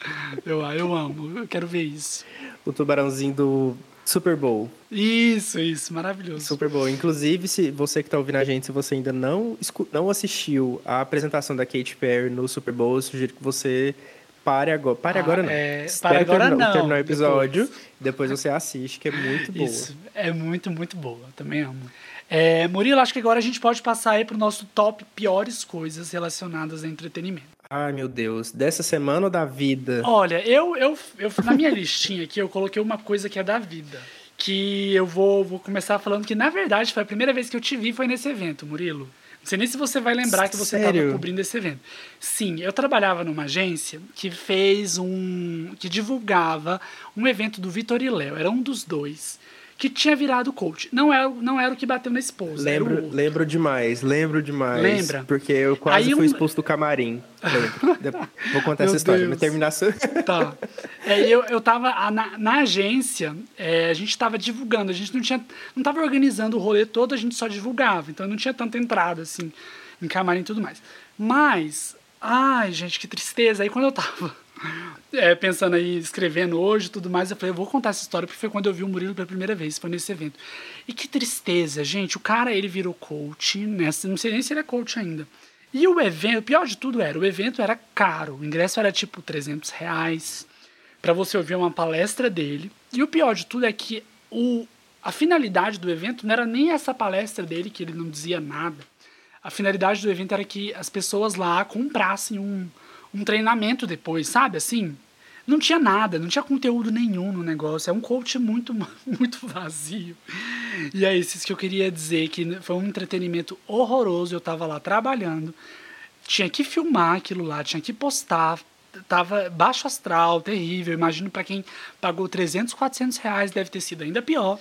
Eu, eu amo, eu quero ver isso. O tubarãozinho do Super Bowl. Isso, isso, maravilhoso. Super Bowl. Inclusive, se você que está ouvindo a gente, se você ainda não, não assistiu a apresentação da Katy Perry no Super Bowl, eu sugiro que você pare agora. Pare Ah, agora não. é, Espere pare agora terminar, não, terminar o episódio. depois. Depois. você assiste, que é muito boa. Isso, é muito, muito boa. Também amo. É, Murilo, acho que agora a gente pode passar aí pro nosso top piores coisas relacionadas a entretenimento. Ai, meu Deus. Dessa semana ou da vida? Olha, eu, eu, eu na minha listinha aqui, eu coloquei uma coisa que é da vida. Que eu vou, vou começar falando que, na verdade, foi a primeira vez que eu te vi foi nesse evento, Murilo. Não sei nem se você vai lembrar que você estava cobrindo esse evento. Sim, eu trabalhava numa agência que fez um. que divulgava um evento do Vitor e Léo. Era um dos dois. Que tinha virado coach. Não era, não era o que bateu na esposa. Lembro, lembro demais, lembro demais. Lembra? Porque eu quase Aí fui um- expulso do camarim. [LAUGHS] Vou contar essa história, Deus. mas terminar. [LAUGHS] Tá. É, eu, eu tava na, na agência, é, a gente tava divulgando, a gente não tinha. não tava organizando o rolê todo, a gente só divulgava. Então não tinha tanta entrada, assim, em camarim e tudo mais. Mas, ai, gente, que tristeza. Aí quando eu tava é, pensando aí, escrevendo hoje tudo mais, eu falei, eu vou contar essa história, porque foi quando eu vi o Murilo pela primeira vez, foi nesse evento. E que tristeza, gente. O cara, ele virou coach, nessa, não sei nem se ele é coach ainda. E o evento, o pior de tudo era, o evento era caro. O ingresso era tipo 300 reais para você ouvir uma palestra dele. E o pior de tudo é que o, a finalidade do evento não era nem essa palestra dele, que ele não dizia nada. A finalidade do evento era que as pessoas lá comprassem um, um treinamento depois, sabe? Assim, não tinha nada, não tinha conteúdo nenhum no negócio. É um coach muito, [LAUGHS] muito vazio. E é isso que eu queria dizer, que foi um entretenimento horroroso. Eu tava lá trabalhando, tinha que filmar aquilo lá, tinha que postar. Tava baixo astral, terrível. Imagino para quem pagou 300, 400 reais deve ter sido ainda pior.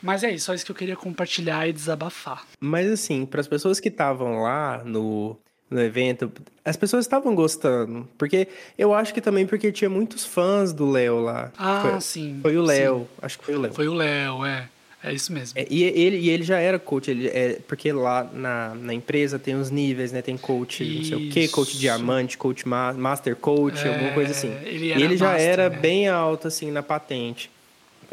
Mas é isso, só isso que eu queria compartilhar e desabafar. Mas assim, para as pessoas que estavam lá no, no evento, as pessoas estavam gostando. Porque eu acho que também porque tinha muitos fãs do Léo lá. Ah, foi, sim. Foi o. Léo, acho que foi o Léo. Foi o Léo, é. É isso mesmo. É, e, ele, e ele já era coach, ele, é, porque lá na, na empresa tem os níveis, né? Tem coach, não sei o quê, coach diamante, coach ma master coach, é, alguma coisa assim. Ele e ele já master, era né? bem alto, assim, na patente.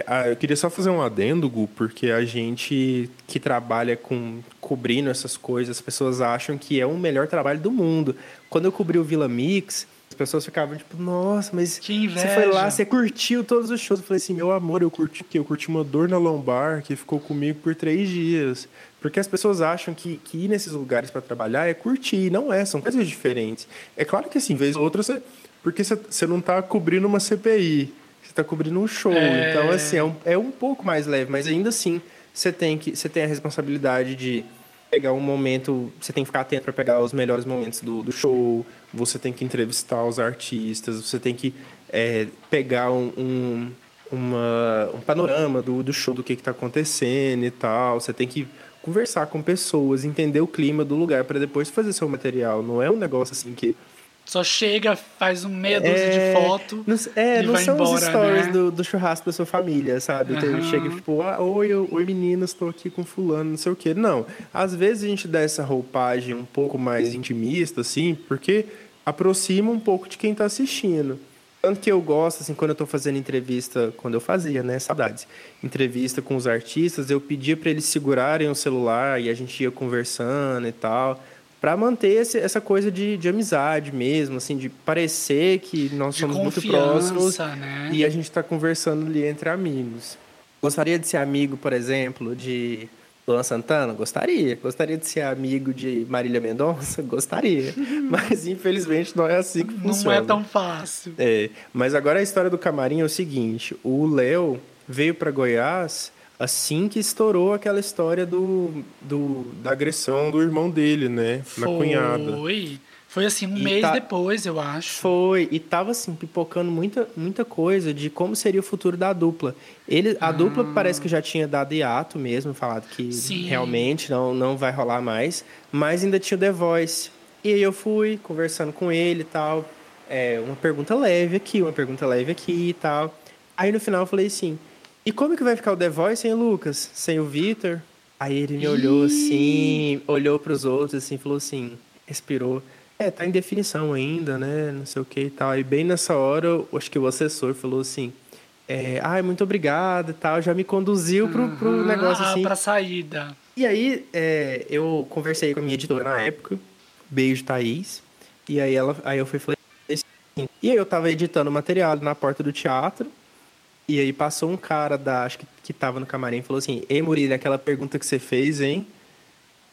Ah, eu queria só fazer um adendo, Gu, porque a gente que trabalha com cobrindo essas coisas, as pessoas acham que é o melhor trabalho do mundo. Quando eu cobri o Vila Mix, pessoas ficavam tipo, nossa, mas que você foi lá, você curtiu todos os shows. Eu falei assim, meu amor, eu curti o quê? Eu curti uma dor na lombar que ficou comigo por três dias. Porque as pessoas acham que, que ir nesses lugares para trabalhar é curtir. Não é, são coisas diferentes. É claro que assim, vez ou outra, você, porque você, você não está cobrindo uma CPI, você está cobrindo um show. É... Então, assim, é um, é um pouco mais leve, mas ainda assim, você tem, que, você tem a responsabilidade de pegar um momento, você tem que ficar atento para pegar os melhores momentos do, do show, você tem que entrevistar os artistas, você tem que é, pegar um, um, uma, um panorama do, do show, do que está acontecendo e tal. Você tem que conversar com pessoas, entender o clima do lugar para depois fazer seu material. Não é um negócio assim que só chega, faz um meia dúzia é, de foto. Não, é, e não vai são embora, os stories né? do, do, churrasco da sua família, sabe? Uhum. Então, chega tipo, ah, oi, oi meninas, estou aqui com fulano, não sei o quê. Não. Às vezes a gente dá essa roupagem um pouco mais intimista, assim, porque aproxima um pouco de quem está assistindo. Tanto que eu gosto, assim, quando eu estou fazendo entrevista, quando eu fazia, né, saudades, entrevista com os artistas, eu pedia para eles segurarem o celular e a gente ia conversando e tal para manter esse, essa coisa de, de amizade mesmo, assim, de parecer que nós de somos muito próximos né? e a gente está conversando ali entre amigos. Gostaria de ser amigo, por exemplo, de Luan Santana? Gostaria. Gostaria de ser amigo de Marília Mendonça? [LAUGHS] Gostaria. [LAUGHS] Mas, infelizmente, não é assim que funciona. Não é tão fácil. É. Mas agora a história do camarim é o seguinte. O Léo veio para Goiás assim que estourou aquela história do, do da agressão do irmão dele, né? Foi. Na cunhada. Foi. Foi assim, um e mês tá... depois, eu acho. Foi, e tava assim, pipocando muita, muita coisa de como seria o futuro da dupla. Ele, a ah. dupla parece que já tinha dado hiato mesmo, falado que Sim. realmente não, não vai rolar mais, mas ainda tinha o The Voice. E aí eu fui conversando com ele e tal. É, uma pergunta leve aqui, uma pergunta leve aqui e tal. Aí no final eu falei assim: e como que vai ficar o The Voice sem o Lucas? Sem o Vitor? Aí ele me olhou assim, olhou para os outros assim, falou assim, respirou. É, tá em definição ainda, né? Não sei o que e tal. Aí bem nessa hora, acho que o assessor falou assim, é, ai, muito obrigado e tal, já me conduziu pro, pro uhum, negócio assim. pra saída. E aí, é, eu conversei com a minha editora na época, beijo Thaís, e aí, ela, aí eu fui falei assim, e aí eu tava editando material na porta do teatro, e aí passou um cara da, acho que, que tava no camarim e falou assim, Ei, Murilo, aquela pergunta que você fez, hein?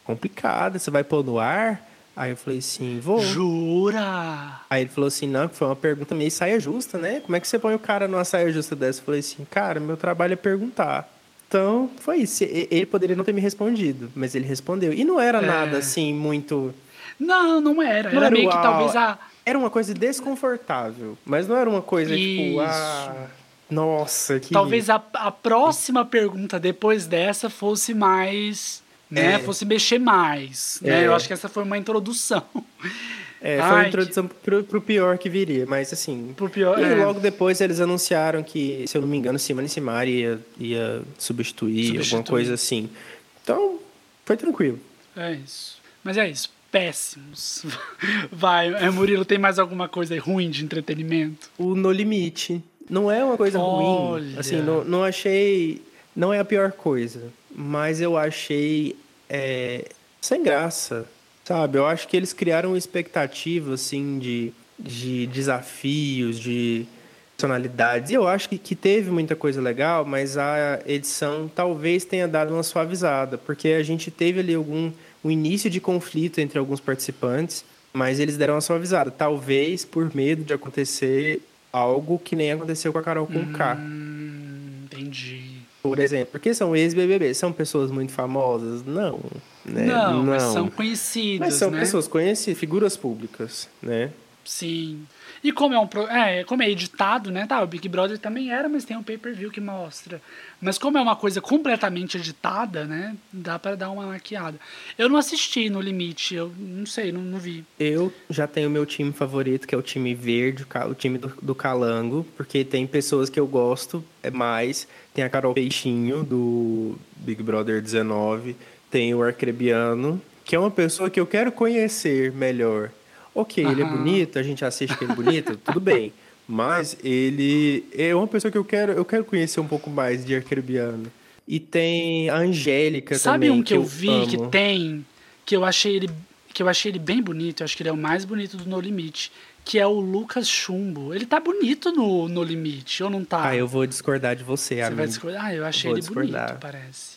Complicada, você vai pôr no ar? Aí eu falei assim, vou. Jura? Aí ele falou assim, não, que foi uma pergunta meio saia justa, né? Como é que você põe o cara numa saia justa dessa? Eu falei assim, cara, meu trabalho é perguntar. Então, foi isso. Ele poderia não ter me respondido, mas ele respondeu. E não era é. nada assim muito. Não, não era. Não era, era meio uau. que talvez a. Era uma coisa desconfortável, mas não era uma coisa isso. tipo, ah. Nossa, que. Talvez a, a próxima pergunta depois dessa fosse mais. Né, é. Fosse mexer mais. Né? É. Eu acho que essa foi uma introdução. É, [LAUGHS] foi Ai, uma introdução que... pro, pro pior que viria, mas assim. Pro pior, e é. logo depois eles anunciaram que, se eu não me engano, Simone Simari ia, ia substituir, substituir, alguma coisa assim. Então, foi tranquilo. É isso. Mas é isso. Péssimos. [LAUGHS] Vai, é, Murilo, tem mais alguma coisa ruim de entretenimento? O No Limite. Não é uma coisa Olha. ruim. Assim, não, não achei. Não é a pior coisa. Mas eu achei. É, sem graça. Sabe? Eu acho que eles criaram uma expectativa, assim, de, de desafios, de personalidades. E eu acho que, que teve muita coisa legal, mas a edição talvez tenha dado uma suavizada, porque a gente teve ali algum um início de conflito entre alguns participantes, mas eles deram uma suavizada. Talvez por medo de acontecer algo que nem aconteceu com a Carol com hum, K. Entendi. Por exemplo, porque são ex-BBB, são pessoas muito famosas? Não, né? Não, não. mas são conhecidas, Mas são né? pessoas conhecidas, figuras públicas, né? Sim. E como é um é, como é editado, né? Tá, o Big Brother também era, mas tem um pay-per-view que mostra. Mas como é uma coisa completamente editada, né? Dá pra dar uma maquiada. Eu não assisti no limite, eu não sei, não, não vi. Eu já tenho meu time favorito, que é o time verde, o time do, do Calango, porque tem pessoas que eu gosto é mais. Tem a Carol Peixinho, do Big Brother 19. Tem o Arcrebiano, que é uma pessoa que eu quero conhecer melhor. Ok, ele é Aham. bonito, a gente assiste que ele é bonito, [LAUGHS] tudo bem. Mas ele é uma pessoa que eu quero, eu quero conhecer um pouco mais de Arcrebiano. E tem a Angélica Sabe também, um que, eu vi que amo. tem, que eu achei ele que eu achei ele bem bonito, eu acho que ele é o mais bonito do No Limite, que é o Lucas Chumbo. Ele tá bonito no No Limite, ou não tá? Ah, eu vou discordar de você, Você amigo. vai discordar? Ah, eu achei Vou ele discordar. bonito, parece.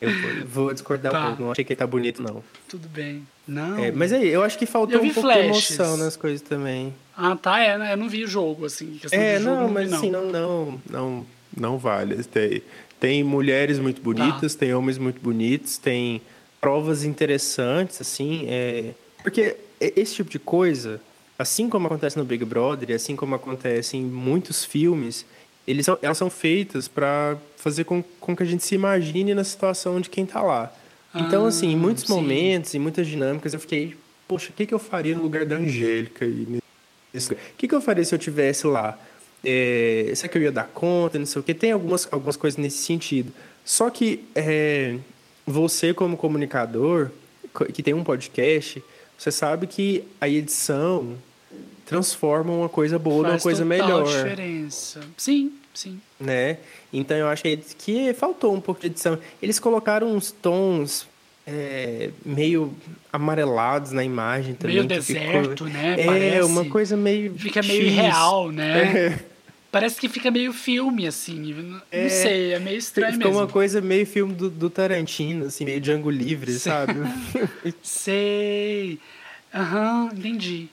Eu vou, vou discordar Tá. um pouco. Não achei que ele tá bonito, não. Tudo bem. Não. É, mas aí, eu acho que faltou um pouco flashes. de emoção nas coisas também. Ah, tá, é, né? eu não vi o jogo, assim. É, jogo, não, mas assim, não, Não, não, não vale. Tem, tem mulheres muito bonitas, tem homens muito bonitos, tem Provas interessantes, assim, é... Porque esse tipo de coisa, assim como acontece no Big Brother, e assim como acontece em muitos filmes, eles são, elas são feitas para fazer com, com que a gente se imagine na situação de quem tá lá. Então, Ah, assim, em muitos sim. momentos, em muitas dinâmicas, eu fiquei, poxa, o que, que eu faria no lugar da Angélica? nesse? O que, que eu faria se eu tivesse lá? É, será que eu ia dar conta? Não sei o quê. Tem algumas, algumas coisas nesse sentido. Só que é, você, como comunicador, co- que tem um podcast, você sabe que a edição transforma uma coisa boa numa Faz coisa total melhor diferença. Sim, sim. né? Então eu acho que, faltou um pouco de edição. Eles colocaram uns tons é, meio amarelados na imagem também. Meio deserto, né? É, Parece. uma coisa meio. Fica meio X. irreal, né? [LAUGHS] É. Parece que fica meio filme, assim. Não É. sei, é meio estranho Ficou mesmo. uma coisa meio filme do, do Tarantino, assim, meio Django Livre, sabe? [LAUGHS] Sei. Aham, entendi.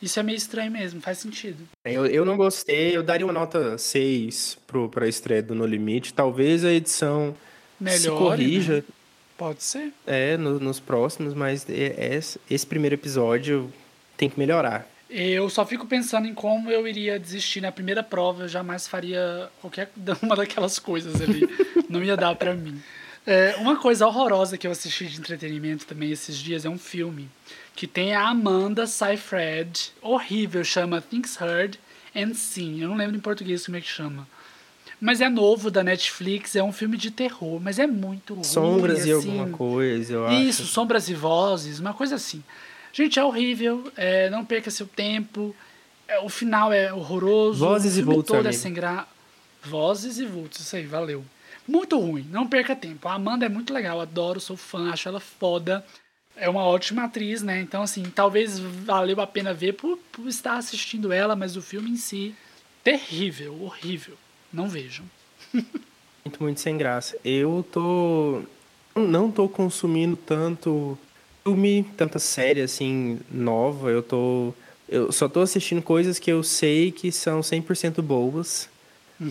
Isso é meio estranho mesmo, faz sentido. eu, eu não gostei, eu daria uma nota 6 pro, pra estreia do No Limite. Talvez a edição se Melhor. corrija Pode ser. é, no- nos próximos, mas é- esse, esse primeiro episódio tem que melhorar. Eu só fico pensando em como eu iria desistir na primeira prova. Eu jamais faria qualquer [LAUGHS] uma daquelas coisas ali. Não ia dar pra mim. É, uma coisa horrorosa que eu assisti de entretenimento também esses dias é um filme que tem a Amanda Seyfried. Horrível, chama Things Heard and Seen. Eu não lembro em português como é que chama. Mas é novo da Netflix, é um filme de terror, mas é muito ruim. Sombras e assim. alguma coisa, eu Isso, acho. sombras e vozes, uma coisa assim. Gente, é horrível, é, não perca seu tempo. é, o final é horroroso. Vozes e vultos, todo é sem gra... Vozes e vultos, isso aí, valeu. Muito ruim, não perca tempo. A Amanda é muito legal, adoro, sou fã, acho ela foda. É uma ótima atriz, né? Então, assim, talvez valeu a pena ver por, por estar assistindo ela, mas o filme em si, terrível, horrível. Não vejam. [LAUGHS] Muito, muito sem graça. Eu tô. Não tô consumindo tanto filme, tanta série assim, nova. Eu tô. Eu só tô assistindo coisas que eu sei que são 100% boas.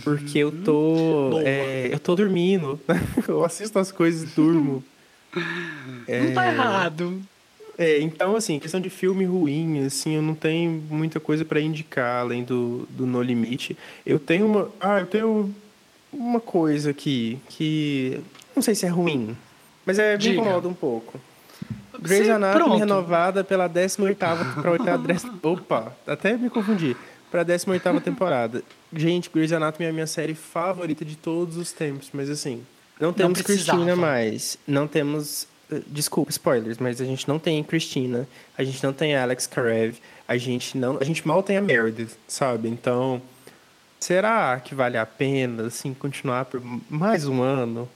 Porque eu tô. É, eu tô dormindo. [LAUGHS] eu assisto as coisas e durmo. [LAUGHS] Não tá errado. É, então, assim, questão de filme ruim, assim, eu não tenho muita coisa pra indicar além do, do No Limite. Eu tenho uma. Ah, eu tenho uma coisa aqui que. Não sei se é ruim, mas é, me Diga. incomoda um pouco. Grey's Anatomy renovada pela 18 [LAUGHS] pra 8 Opa, até me confundi. Pra 18 temporada. Gente, Grey's Anatomy é a minha série favorita de todos os tempos, mas assim, não temos precisava. Cristina mais. Não temos. eh, Desculpa, spoilers, mas a gente não tem Cristina, a gente não tem Alex Karev, a gente não. A gente mal tem a Meredith, sabe? Então. Será que vale a pena, assim, continuar por mais um ano?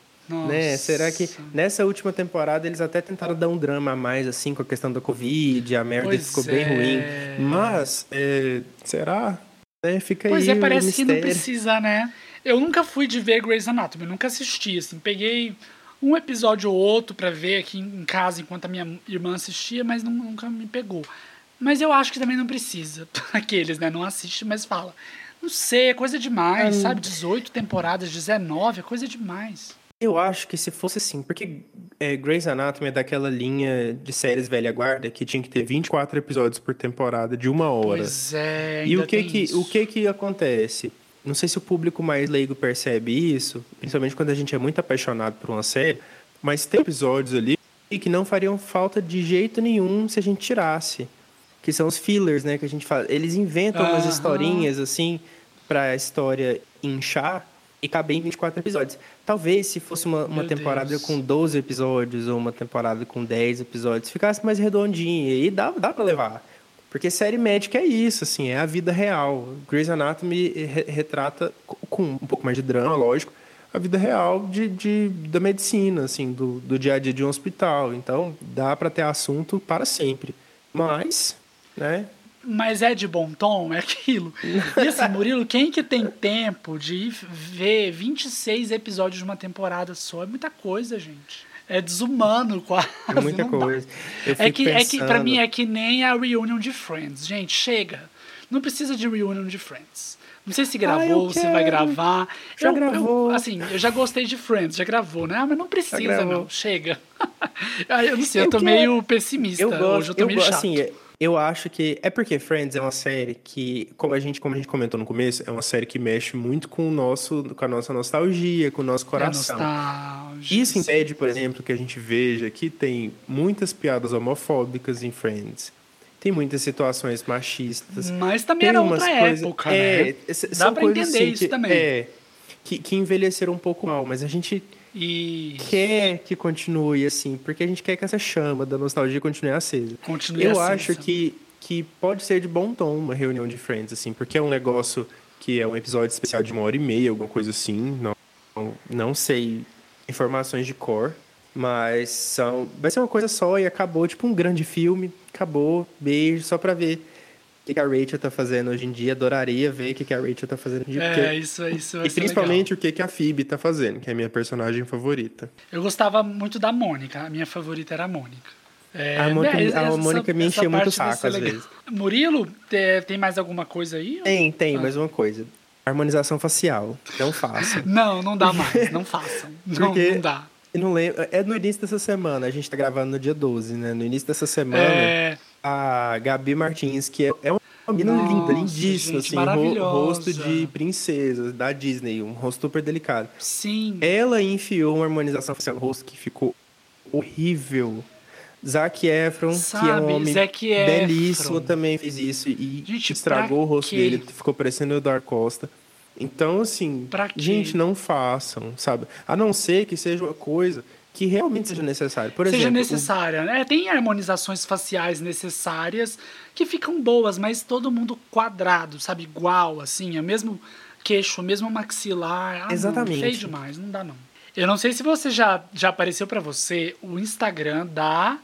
Né? Será que Nossa. nessa última temporada eles até tentaram dar um drama a mais, assim, com a questão da Covid, a Meredith Pois ficou bem é. ruim. Mas, é, será? É, fica Pois aí é, o parece que não precisa, né? Eu nunca fui de ver Grey's Anatomy, nunca assisti, assim. Peguei um episódio ou outro pra ver aqui em casa enquanto a minha irmã assistia, mas não- nunca me pegou. Mas eu acho que também não precisa. [LAUGHS] Aqueles, né? Não assiste, mas fala. Não sei, é coisa demais, Ah, sabe? 18 temporadas, 19, é coisa demais. Eu acho que se fosse assim, porque é, Grey's Anatomy é daquela linha de séries velha guarda que tinha que ter 24 episódios por temporada de uma hora. Pois é, e o que que, isso. o que que acontece? Não sei se o público mais leigo percebe isso, principalmente quando a gente é muito apaixonado por uma série, mas tem episódios ali que não fariam falta de jeito nenhum se a gente tirasse. Que são os fillers, né, que a gente fala. Eles inventam umas Aham. historinhas assim pra história inchar e caber em 24 episódios. Talvez se fosse uma, uma temporada Deus. com 12 episódios ou uma temporada com 10 episódios, ficasse mais redondinha e dá, dá para levar. Porque série médica é isso, assim, é a vida real. Grey's Anatomy re- retrata co- com um pouco mais de drama, lógico, a vida real de, de, da medicina, assim, do, do dia a dia de um hospital. Então, dá para ter assunto para sempre. Mas, né, Mas é de bom tom, é aquilo. E assim, Murilo, quem que tem tempo de ver 26 episódios de uma temporada só? É muita coisa, gente. É desumano quase. é muita coisa. É que, é que pra pensando- mim é que nem a reunion de Friends. Gente, chega. Não precisa de reunion de Friends. Não sei se gravou, Ah, se vai gravar. Já eu, gravou. Eu, assim, eu já gostei de Friends, já gravou, né? Ah, mas não precisa, não. Chega. [LAUGHS] Ah, eu não sei, eu, Eu tô quero. meio pessimista. Eu Hoje gosto, eu tô eu meio chato. assim, eu acho que é porque Friends é uma série que, como a gente, como a gente comentou no começo, é uma série que mexe muito com o nosso, com a nossa nostalgia, com o nosso coração. Isso impede, por exemplo, que a gente veja que tem muitas piadas homofóbicas em Friends. Tem muitas situações machistas. Mas também Tem era outra coisas- época, é, né? Dá pra entender assim isso que- também. É, que, que envelheceram um pouco mal, mas a gente E quer que continue assim, porque a gente quer que essa chama da nostalgia continue acesa. continue Eu assim, acho que, que pode ser de bom tom uma reunião de Friends, assim, porque é um negócio que é um episódio especial de uma hora e meia, alguma coisa assim. Não, não, não sei informações de cor, mas são, vai ser uma coisa só e acabou, tipo um grande filme. Acabou, beijo, só pra ver que, que a Rachel tá fazendo hoje em dia. Adoraria ver o que, que a Rachel tá fazendo hoje em dia. É, porque- isso, isso E principalmente o que, que a Phoebe tá fazendo, que é a minha personagem favorita. legal. Eu gostava muito da Mônica. A minha favorita era a Mônica. É, A Mônica- né, a Mônica me enchia muito o saco às legal. vezes. Murilo, te- tem mais alguma coisa aí? Tem, tem, Ah. mais uma coisa. Harmonização facial. Não façam. [LAUGHS] Não, não dá mais. Não façam. [LAUGHS] Não, não dá. Eu não lembro. É no início dessa semana. A gente tá gravando no dia 12, né? No início dessa semana, É, a Gabi Martins, que é, é uma menina Nossa, linda, lindíssima, gente, assim, rosto de princesa da Disney, um rosto super delicado. sim. Ela enfiou uma harmonização facial no rosto que ficou horrível. Zac Efron, que é Sabe, um homem belíssimo, também fez isso e Gente, estragou o rosto quê? dele, ficou parecendo o Eduardo Costa. Então, assim, gente, não façam, sabe? A não ser que seja uma coisa que realmente seja necessária. Por seja exemplo, o- necessária. né? tem harmonizações faciais necessárias que ficam boas, mas todo mundo quadrado, sabe? Igual, assim, é o mesmo queixo, o mesmo maxilar. Ah, Exatamente. Não, feio demais, não dá não. Eu não sei se você já, já apareceu pra você o Instagram da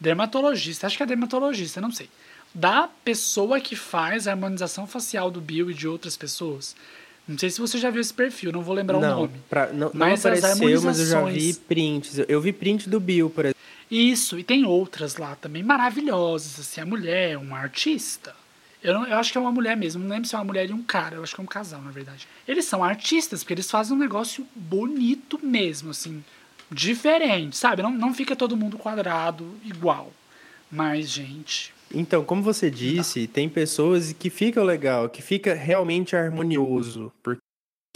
dermatologista, acho que é dermatologista, não sei. Da pessoa que faz a harmonização facial do Bill e de outras pessoas. Não sei se você já viu esse perfil, não vou lembrar o não, nome. pra- não, não Mas as apareceu, mas eu já vi prints. Eu, eu vi print do Bill, por exemplo. Isso, e tem outras lá também maravilhosas. Assim, a mulher é uma artista. Eu, não- eu acho que é uma mulher mesmo, não lembro se é uma mulher e um cara, eu acho que é um casal, na verdade. Eles são artistas, porque eles fazem um negócio bonito mesmo, assim, diferente, sabe? Não, não fica todo mundo quadrado igual. Mas, gente, Então, como você disse, tem pessoas que ficam legal, que fica realmente harmonioso, porque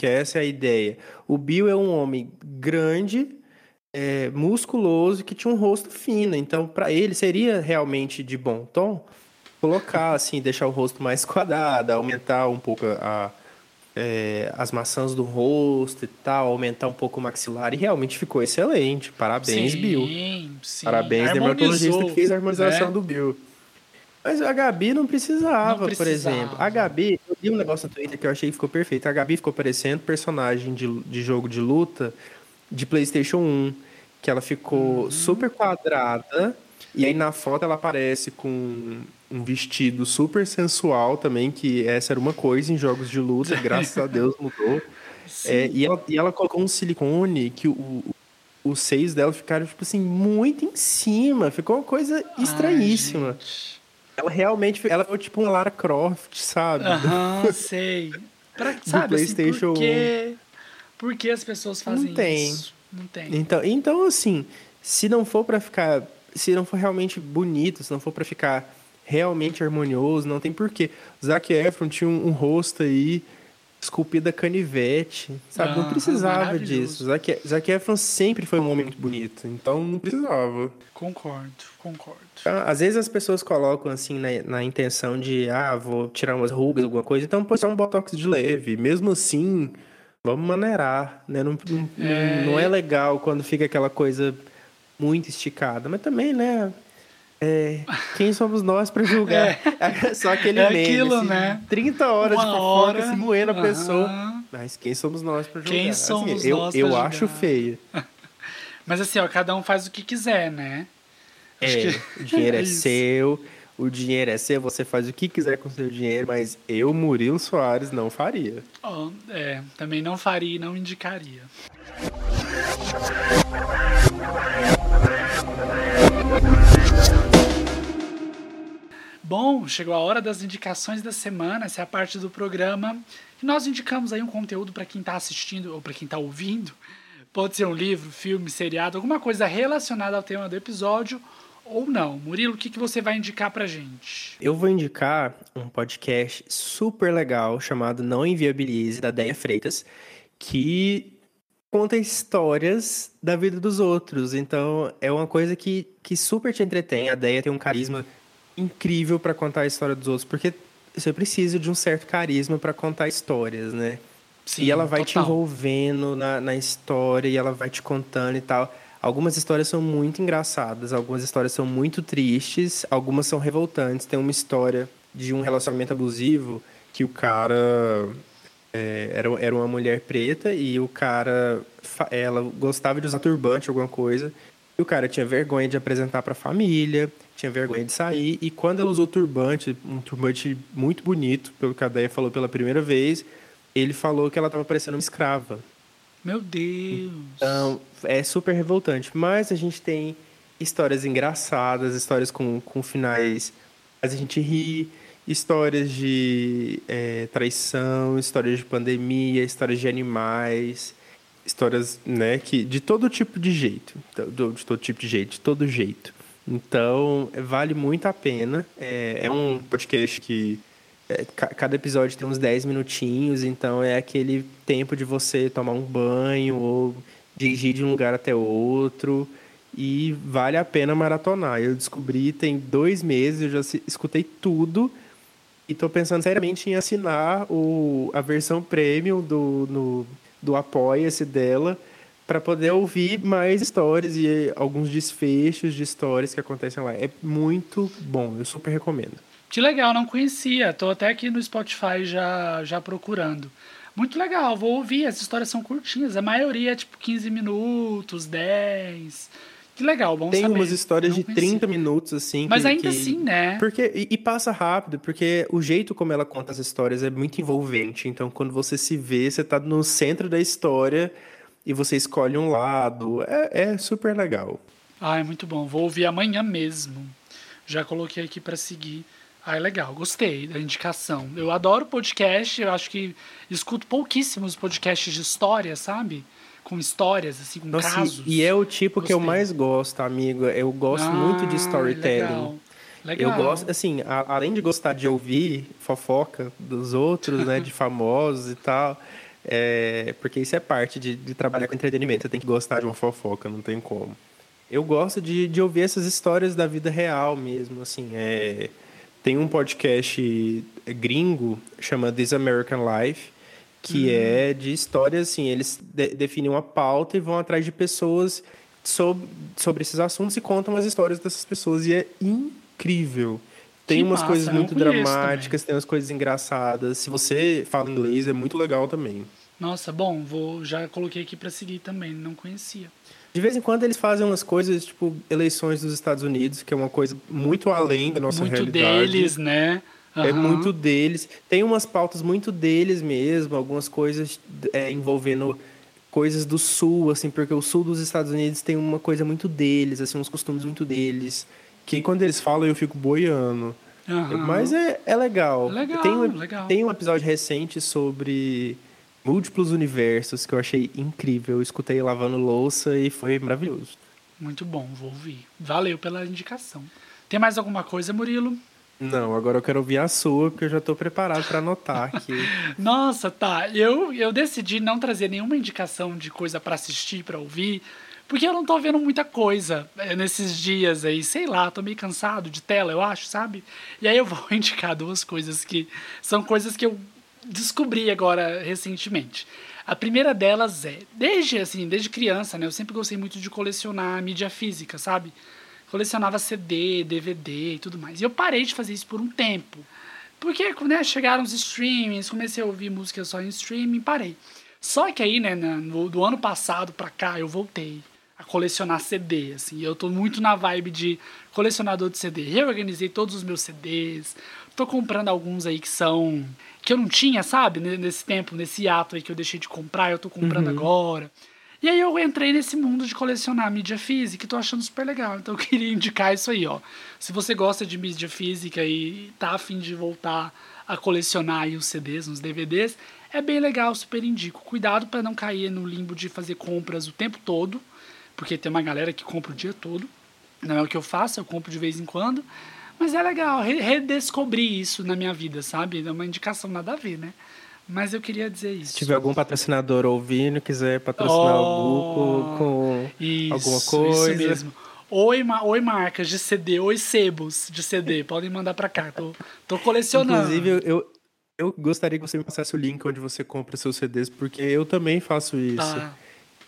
essa é a ideia. O Bill é um homem grande, é, musculoso, que tinha um rosto fino. Então, para ele seria realmente de bom tom colocar assim, deixar o rosto mais [LAUGHS] quadrado, aumentar um pouco a, é, as maçãs do rosto e tal, aumentar um pouco o maxilar. E realmente ficou excelente. Parabéns, sim, Bill. sim. Parabéns, dermatologista que fez a harmonização né? do Bill. Mas a Gabi não precisava, Não por precisava. exemplo. A Gabi, eu vi um negócio no Twitter que eu achei que ficou perfeito. A Gabi ficou parecendo personagem de, de jogo de luta de PlayStation 1. Que ela ficou Uhum. super quadrada. E aí na foto ela aparece com um vestido super sensual também, que essa era uma coisa em jogos de luta, [LAUGHS] graças a Deus mudou. É, e, ela, e ela colocou um silicone que o, os seios dela ficaram, tipo assim, muito em cima. Ficou uma coisa estranhíssima. Ai. Ela realmente, ela foi tipo uma Lara Croft, sabe? Aham, [LAUGHS] sei. Pra, sabe, PlayStation assim, por, que, por que as pessoas fazem Não tem. isso? Não tem. Então, então assim, se não for para ficar, se não for realmente bonito, se não for para ficar realmente harmonioso, não tem porquê. Zac Efron tinha um, um rosto aí esculpida canivete, sabe? não Ah, precisava maravilhoso. disso. Zac, Zac Efron sempre foi um homem muito bonito, então não precisava. Concordo, concordo. Então, Às vezes as pessoas colocam assim na, na intenção de, ah, vou tirar umas rugas, alguma coisa, então põe só um botox de leve. Mesmo assim, vamos maneirar, né? Não, não, É. não é legal quando fica aquela coisa muito esticada, mas também, né? É, quem somos nós para julgar? só aquele É meme, aquilo, assim, né? 30 horas Uma de fofoca hora, se moendo a pessoa. Mas quem somos nós para julgar? Quem Assim, somos eu, nós pra Eu julgar? acho feio. [LAUGHS] Mas assim, ó, cada um faz o que quiser, né? É, que- o dinheiro [LAUGHS] é, é seu, o dinheiro é seu, você faz o que quiser com o seu dinheiro, mas eu, Murilo Soares, não faria. Ó, é, também não faria e não indicaria. Bom, chegou a hora das indicações da semana. Essa é a parte do programa que nós indicamos aí um conteúdo para quem está assistindo ou para quem está ouvindo. Pode ser um livro, filme, seriado, alguma coisa relacionada ao tema do episódio ou não. Murilo, o que, que você vai indicar pra gente? Eu vou indicar um podcast super legal chamado Não Inviabilize, da Deia Freitas, que conta histórias da vida dos outros. Então, é uma coisa que, que super te entretém. A Deia tem um carisma incrível para contar a história dos outros, porque você precisa de um certo carisma para contar histórias, né? Sim, e ela vai te total. envolvendo na, na história e ela vai te contando e tal. Algumas histórias são muito engraçadas, algumas histórias são muito tristes, algumas são revoltantes. Tem uma história de um relacionamento abusivo que o cara é, era, era uma mulher preta e o cara ela gostava de usar turbante alguma coisa e o cara tinha vergonha de apresentar para a família tinha vergonha de sair e quando ela usou turbante um turbante muito bonito pelo que a Deia falou pela primeira vez ele falou que ela estava parecendo uma escrava Meu Deus. então, é super revoltante. Mas a gente tem histórias engraçadas, histórias com, com finais. Mas a gente ri, histórias de é, traição, histórias de pandemia, histórias de animais, histórias, né, que de todo tipo de jeito. do- De todo tipo de jeito, de todo jeito. Então, vale muito a pena. É, é um podcast que é, ca- cada episódio tem uns 10 minutinhos, então é aquele tempo de você tomar um banho ou dirigir de um lugar até outro. E vale a pena maratonar. Eu descobri tem dois meses, eu já escutei tudo. E tô pensando seriamente em assinar o, a versão premium do, no, do Apoia-se dela para poder ouvir mais histórias e alguns desfechos de histórias que acontecem lá. É muito bom, eu super recomendo. Que legal, não conhecia. Tô até aqui no Spotify já, já procurando. Muito legal, vou ouvir. As histórias são curtinhas. A maioria é tipo 15 minutos, 10. Que legal, bom Tem saber. umas histórias de conhecia. 30 minutos, assim. Mas que- ainda que- assim, né? Porque, e, e passa rápido, porque o jeito como ela conta as histórias é muito envolvente. Então, quando você se vê, você tá no centro da história e você escolhe um lado. É, é super legal. Ai, muito bom. Vou ouvir amanhã mesmo. Já coloquei aqui pra seguir. Ai, legal, gostei da indicação. Eu adoro podcast, eu acho que escuto pouquíssimos podcasts de história, sabe? Com histórias, assim, com Nossa, casos. e é o tipo que eu Gostei. mais gosto, amigo. Eu gosto muito de Ah, storytelling. Legal. legal. Eu gosto, assim, a- além de gostar de ouvir fofoca dos outros, né, de [LAUGHS] famosos e tal, é, porque isso é parte de, de trabalhar com entretenimento. Você tem que gostar de uma fofoca, não tem como. Eu gosto de, de ouvir essas histórias da vida real mesmo, assim. É, tem um podcast gringo chama This American Life, que é de histórias, assim, eles de- definem uma pauta e vão atrás de pessoas sobre, sobre esses assuntos e contam as histórias dessas pessoas. E é incrível. Tem Que umas massa, coisas muito dramáticas, tem umas coisas engraçadas. Se você fala inglês, é muito legal também. Nossa, bom, vou já coloquei aqui pra seguir também, não conhecia. De vez em quando eles fazem umas coisas, tipo, eleições dos Estados Unidos, que é uma coisa muito além da nossa muito realidade. deles, né? É Aham. muito deles. Tem umas pautas muito deles mesmo, algumas coisas é, envolvendo coisas do sul, assim, porque o sul dos Estados Unidos tem uma coisa muito deles, assim, uns costumes muito deles. Que quando eles falam eu fico boiando. Aham. Mas é, é legal. Legal, tem, um, legal. tem um episódio recente sobre Múltiplos Universos, que eu achei incrível. Eu escutei lavando louça e foi maravilhoso. Muito bom, vou ouvir. Valeu pela indicação. Tem mais alguma coisa, Murilo? Não, agora eu quero ouvir a sua, porque eu já estou preparado para anotar aqui. [LAUGHS] Nossa, tá. Eu, eu decidi não trazer nenhuma indicação de coisa para assistir, para ouvir, porque eu não tô vendo muita coisa eh, nesses dias aí. Sei lá, tô meio cansado de tela, eu acho, sabe? E aí eu vou [LAUGHS] indicar duas coisas que são coisas que eu descobri agora recentemente. A primeira delas é, desde assim, desde criança, né, eu sempre gostei muito de colecionar mídia física, sabe? Colecionava CD, DVD e tudo mais. E eu parei de fazer isso por um tempo. Porque né, chegaram os streamings, comecei a ouvir música só em streaming, parei. Só que aí, né, no, do ano passado pra cá, eu voltei a colecionar CD, assim. Eu tô muito na vibe de colecionador de CD. Reorganizei todos os meus CDs. Tô comprando alguns aí que são que eu não tinha, sabe? Nesse tempo, nesse ato aí que eu deixei de comprar, eu tô comprando uhum. agora. E aí eu entrei nesse mundo de colecionar mídia física e tô achando super legal. Então eu queria indicar isso aí, ó. Se você gosta de mídia física e tá afim de voltar a colecionar aí os CDs, uns DVDs, é bem legal, super indico. Cuidado para não cair no limbo de fazer compras o tempo todo, porque tem uma galera que compra o dia todo. Não é o que eu faço, eu compro de vez em quando. Mas é legal redescobrir isso na minha vida, sabe? É uma indicação nada a ver, né? Mas eu queria dizer isso. Se tiver algum patrocinador ouvindo, quiser patrocinar oh, o Buco com isso, alguma coisa. Isso mesmo. Oi, oi, marcas de CD, oi, sebos de CD, podem mandar para cá. Tô, tô colecionando. Inclusive, eu, eu gostaria que você me passasse o link onde você compra seus CDs, porque eu também faço isso. Tá.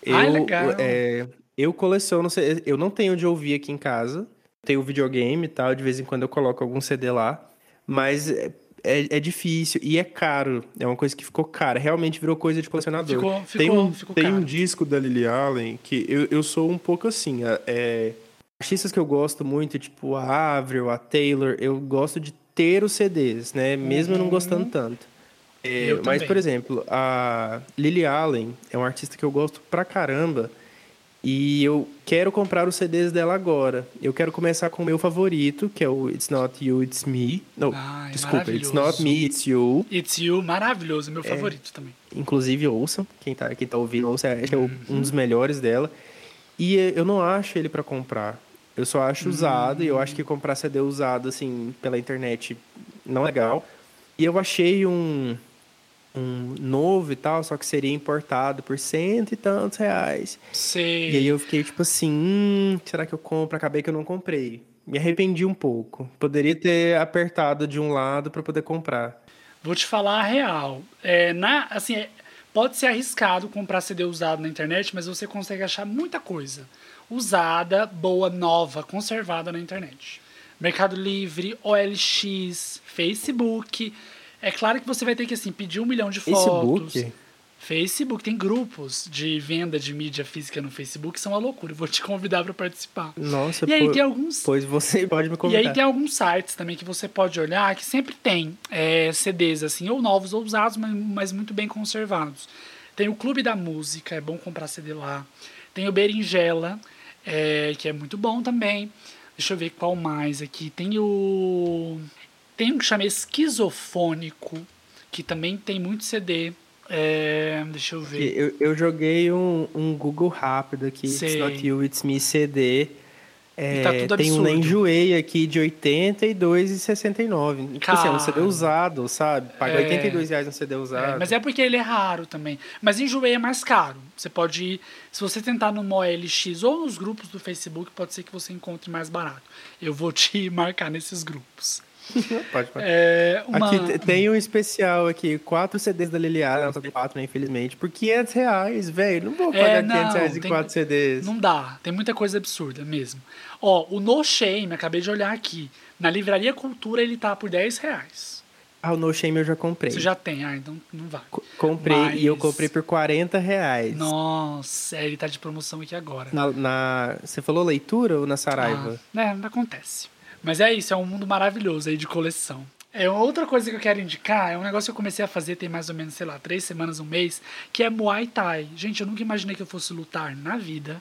Eu, Ai, legal. É, eu coleciono, eu não tenho de ouvir aqui em casa, tenho videogame e tal, de vez em quando eu coloco algum CD lá, mas é, é, difícil e é caro. É uma coisa que ficou cara. Realmente virou coisa de colecionador. Ficou, ficou, tem um, ficou tem caro. um disco da Lily Allen que eu, eu sou um pouco assim. É, artistas que eu gosto muito, tipo a Avril, a Taylor, eu gosto de ter os CDs, né? Mesmo uhum. não gostando uhum. tanto. É, mas, por exemplo, a Lily Allen é um artista que eu gosto pra caramba. E eu quero comprar os CDs dela agora. Eu quero começar com o meu favorito, que é o It's Not You, It's Me. Não, Ai, desculpa, It's Not Me, It's You. It's You, maravilhoso, meu é, favorito também. Inclusive, ouçam, quem tá, quem tá ouvindo, ouça, é, uhum. um dos melhores dela. E eu não acho ele para comprar. Eu só acho uhum. usado, e eu acho que comprar CD usado, assim, pela internet não é legal. E eu achei um, um novo e tal, só que seria importado por cento e tantos reais. Sei. E aí eu fiquei tipo assim, hum, será que eu compro? Acabei que eu não comprei. Me arrependi um pouco. Poderia ter apertado de um lado para poder comprar. Vou te falar a real. É, na, assim, é, pode ser arriscado comprar CD usado na internet, mas você consegue achar muita coisa usada, boa, nova, conservada na internet. Mercado Livre, OLX, Facebook. É claro que você vai ter que assim, pedir um milhão de fotos. Facebook? Facebook tem grupos de venda de mídia física no Facebook, são uma loucura. Vou te convidar para participar. Nossa, e aí pô, tem alguns. Pois você [LAUGHS] pode me convidar. E aí tem alguns sites também que você pode olhar que sempre tem é, CDs assim, ou novos ou usados, mas, mas muito bem conservados. Tem o Clube da Música, é bom comprar CD lá. Tem o Berinjela, é, que é muito bom também. Deixa eu ver qual mais aqui. Tem o tem um que chama Esquizofônico, que também tem muito CD. É, deixa eu ver. Eu, eu joguei um, um Google rápido aqui, Sei. It's Not You, It's Me CD. É, tá tudo tem um Enjoei aqui de 82,69. Tipo assim, é um CD usado, sabe? Paga é, 82 reais no CD usado. É, mas é porque ele é raro também. Mas Enjoei é mais caro. Você pode ir, se você tentar no OLX ou nos grupos do Facebook, pode ser que você encontre mais barato. Eu vou te [LAUGHS] marcar nesses grupos. [LAUGHS] pode, pode. É uma... Aqui tem um especial aqui, quatro CDs da Liliana, não só tem quatro, né, infelizmente, por 500 reais, velho. Não vou pagar é, não, 500 reais em tem, quatro CDs. Não dá, tem muita coisa absurda mesmo. Ó, o No Shame, acabei de olhar aqui, na Livraria Cultura ele tá por 10 reais. Ah, o No Shame eu já comprei. Você já tem, ah, então não vai. comprei Mas... e eu comprei por 40 reais. Nossa, ele tá de promoção aqui agora. Na, na... Você falou leitura ou na Saraiva? Ah, é, não acontece. Mas é isso, é um mundo maravilhoso aí de coleção. É outra coisa que eu quero indicar, é um negócio que eu comecei a fazer tem mais ou menos, sei lá, três semanas, um mês, que é Muay Thai. Gente, eu nunca imaginei que eu fosse lutar na vida.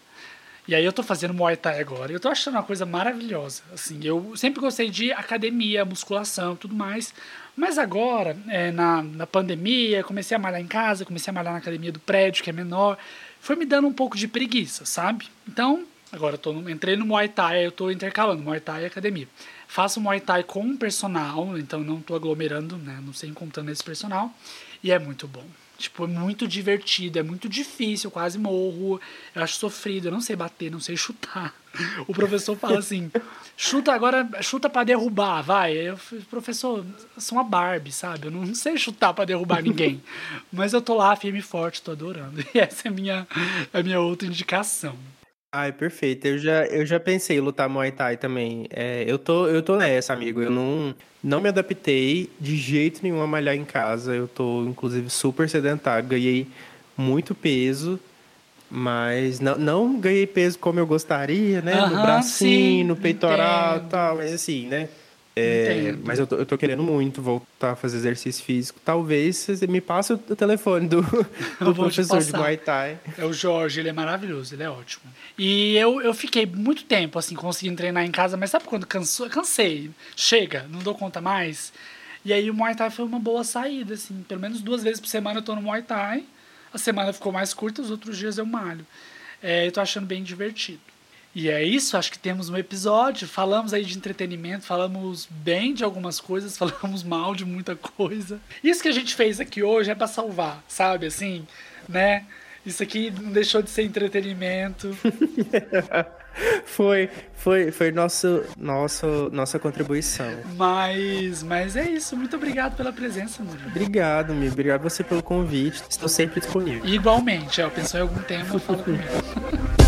E aí eu tô fazendo Muay Thai agora. Eu tô achando uma coisa maravilhosa. Assim, eu sempre gostei de academia, musculação, tudo mais. Mas agora, é, na, na pandemia, comecei a malhar em casa, comecei a malhar na academia do prédio, que é menor. Foi me dando um pouco de preguiça, sabe? Então, agora eu tô no, entrei no Muay Thai, eu tô intercalando Muay Thai e academia. Faço Muay Thai com um personal, então não tô aglomerando, né? Não sei contando esse personal. E é muito bom. Tipo, é muito divertido, é muito difícil, eu quase morro. Eu acho sofrido, eu não sei bater, não sei [LAUGHS] chutar. O professor fala assim: chuta agora, chuta para derrubar, vai. Eu, professor, eu sou uma Barbie, sabe? Eu não sei chutar para derrubar ninguém. [LAUGHS] Mas eu tô lá firme e forte, tô adorando. [LAUGHS] E essa é a minha, a minha outra indicação. Ai, perfeito. Eu já, eu já pensei em lutar Muay Thai também. É, eu, tô, eu tô nessa, amigo. Eu não, não me adaptei de jeito nenhum a malhar em casa. Eu tô, inclusive, super sedentário. Ganhei muito peso, mas não, não ganhei peso como eu gostaria, né? no bracinho, sim, no peitoral e tal. Mas assim, né? É, mas eu tô, eu tô querendo muito voltar a fazer exercício físico. Talvez você me passe o telefone do, [LAUGHS] do professor de Muay Thai. É o Jorge, ele é maravilhoso, ele é ótimo. E eu, eu fiquei muito tempo, assim, conseguindo treinar em casa, mas sabe quando cansou? cansei? Chega, não dou conta mais. E aí o Muay Thai foi uma boa saída, assim. Pelo menos duas vezes por semana eu tô no Muay Thai. A semana ficou mais curta, os outros dias eu malho. É, eu tô achando bem divertido. E é isso, acho que temos um episódio. Falamos aí de entretenimento, falamos bem de algumas coisas, [LAUGHS] falamos mal de muita coisa. Isso que a gente fez aqui hoje é para salvar, sabe? Assim, né? Isso aqui não deixou de ser entretenimento. [LAUGHS] foi, foi, foi nosso, nosso, nossa contribuição. Mas, mas é isso. Muito obrigado pela presença, Murilo. Obrigado, Mi. Obrigado você pelo convite. Estou sempre disponível. Igualmente. Eu pensou em algum tema, fala comigo. [LAUGHS]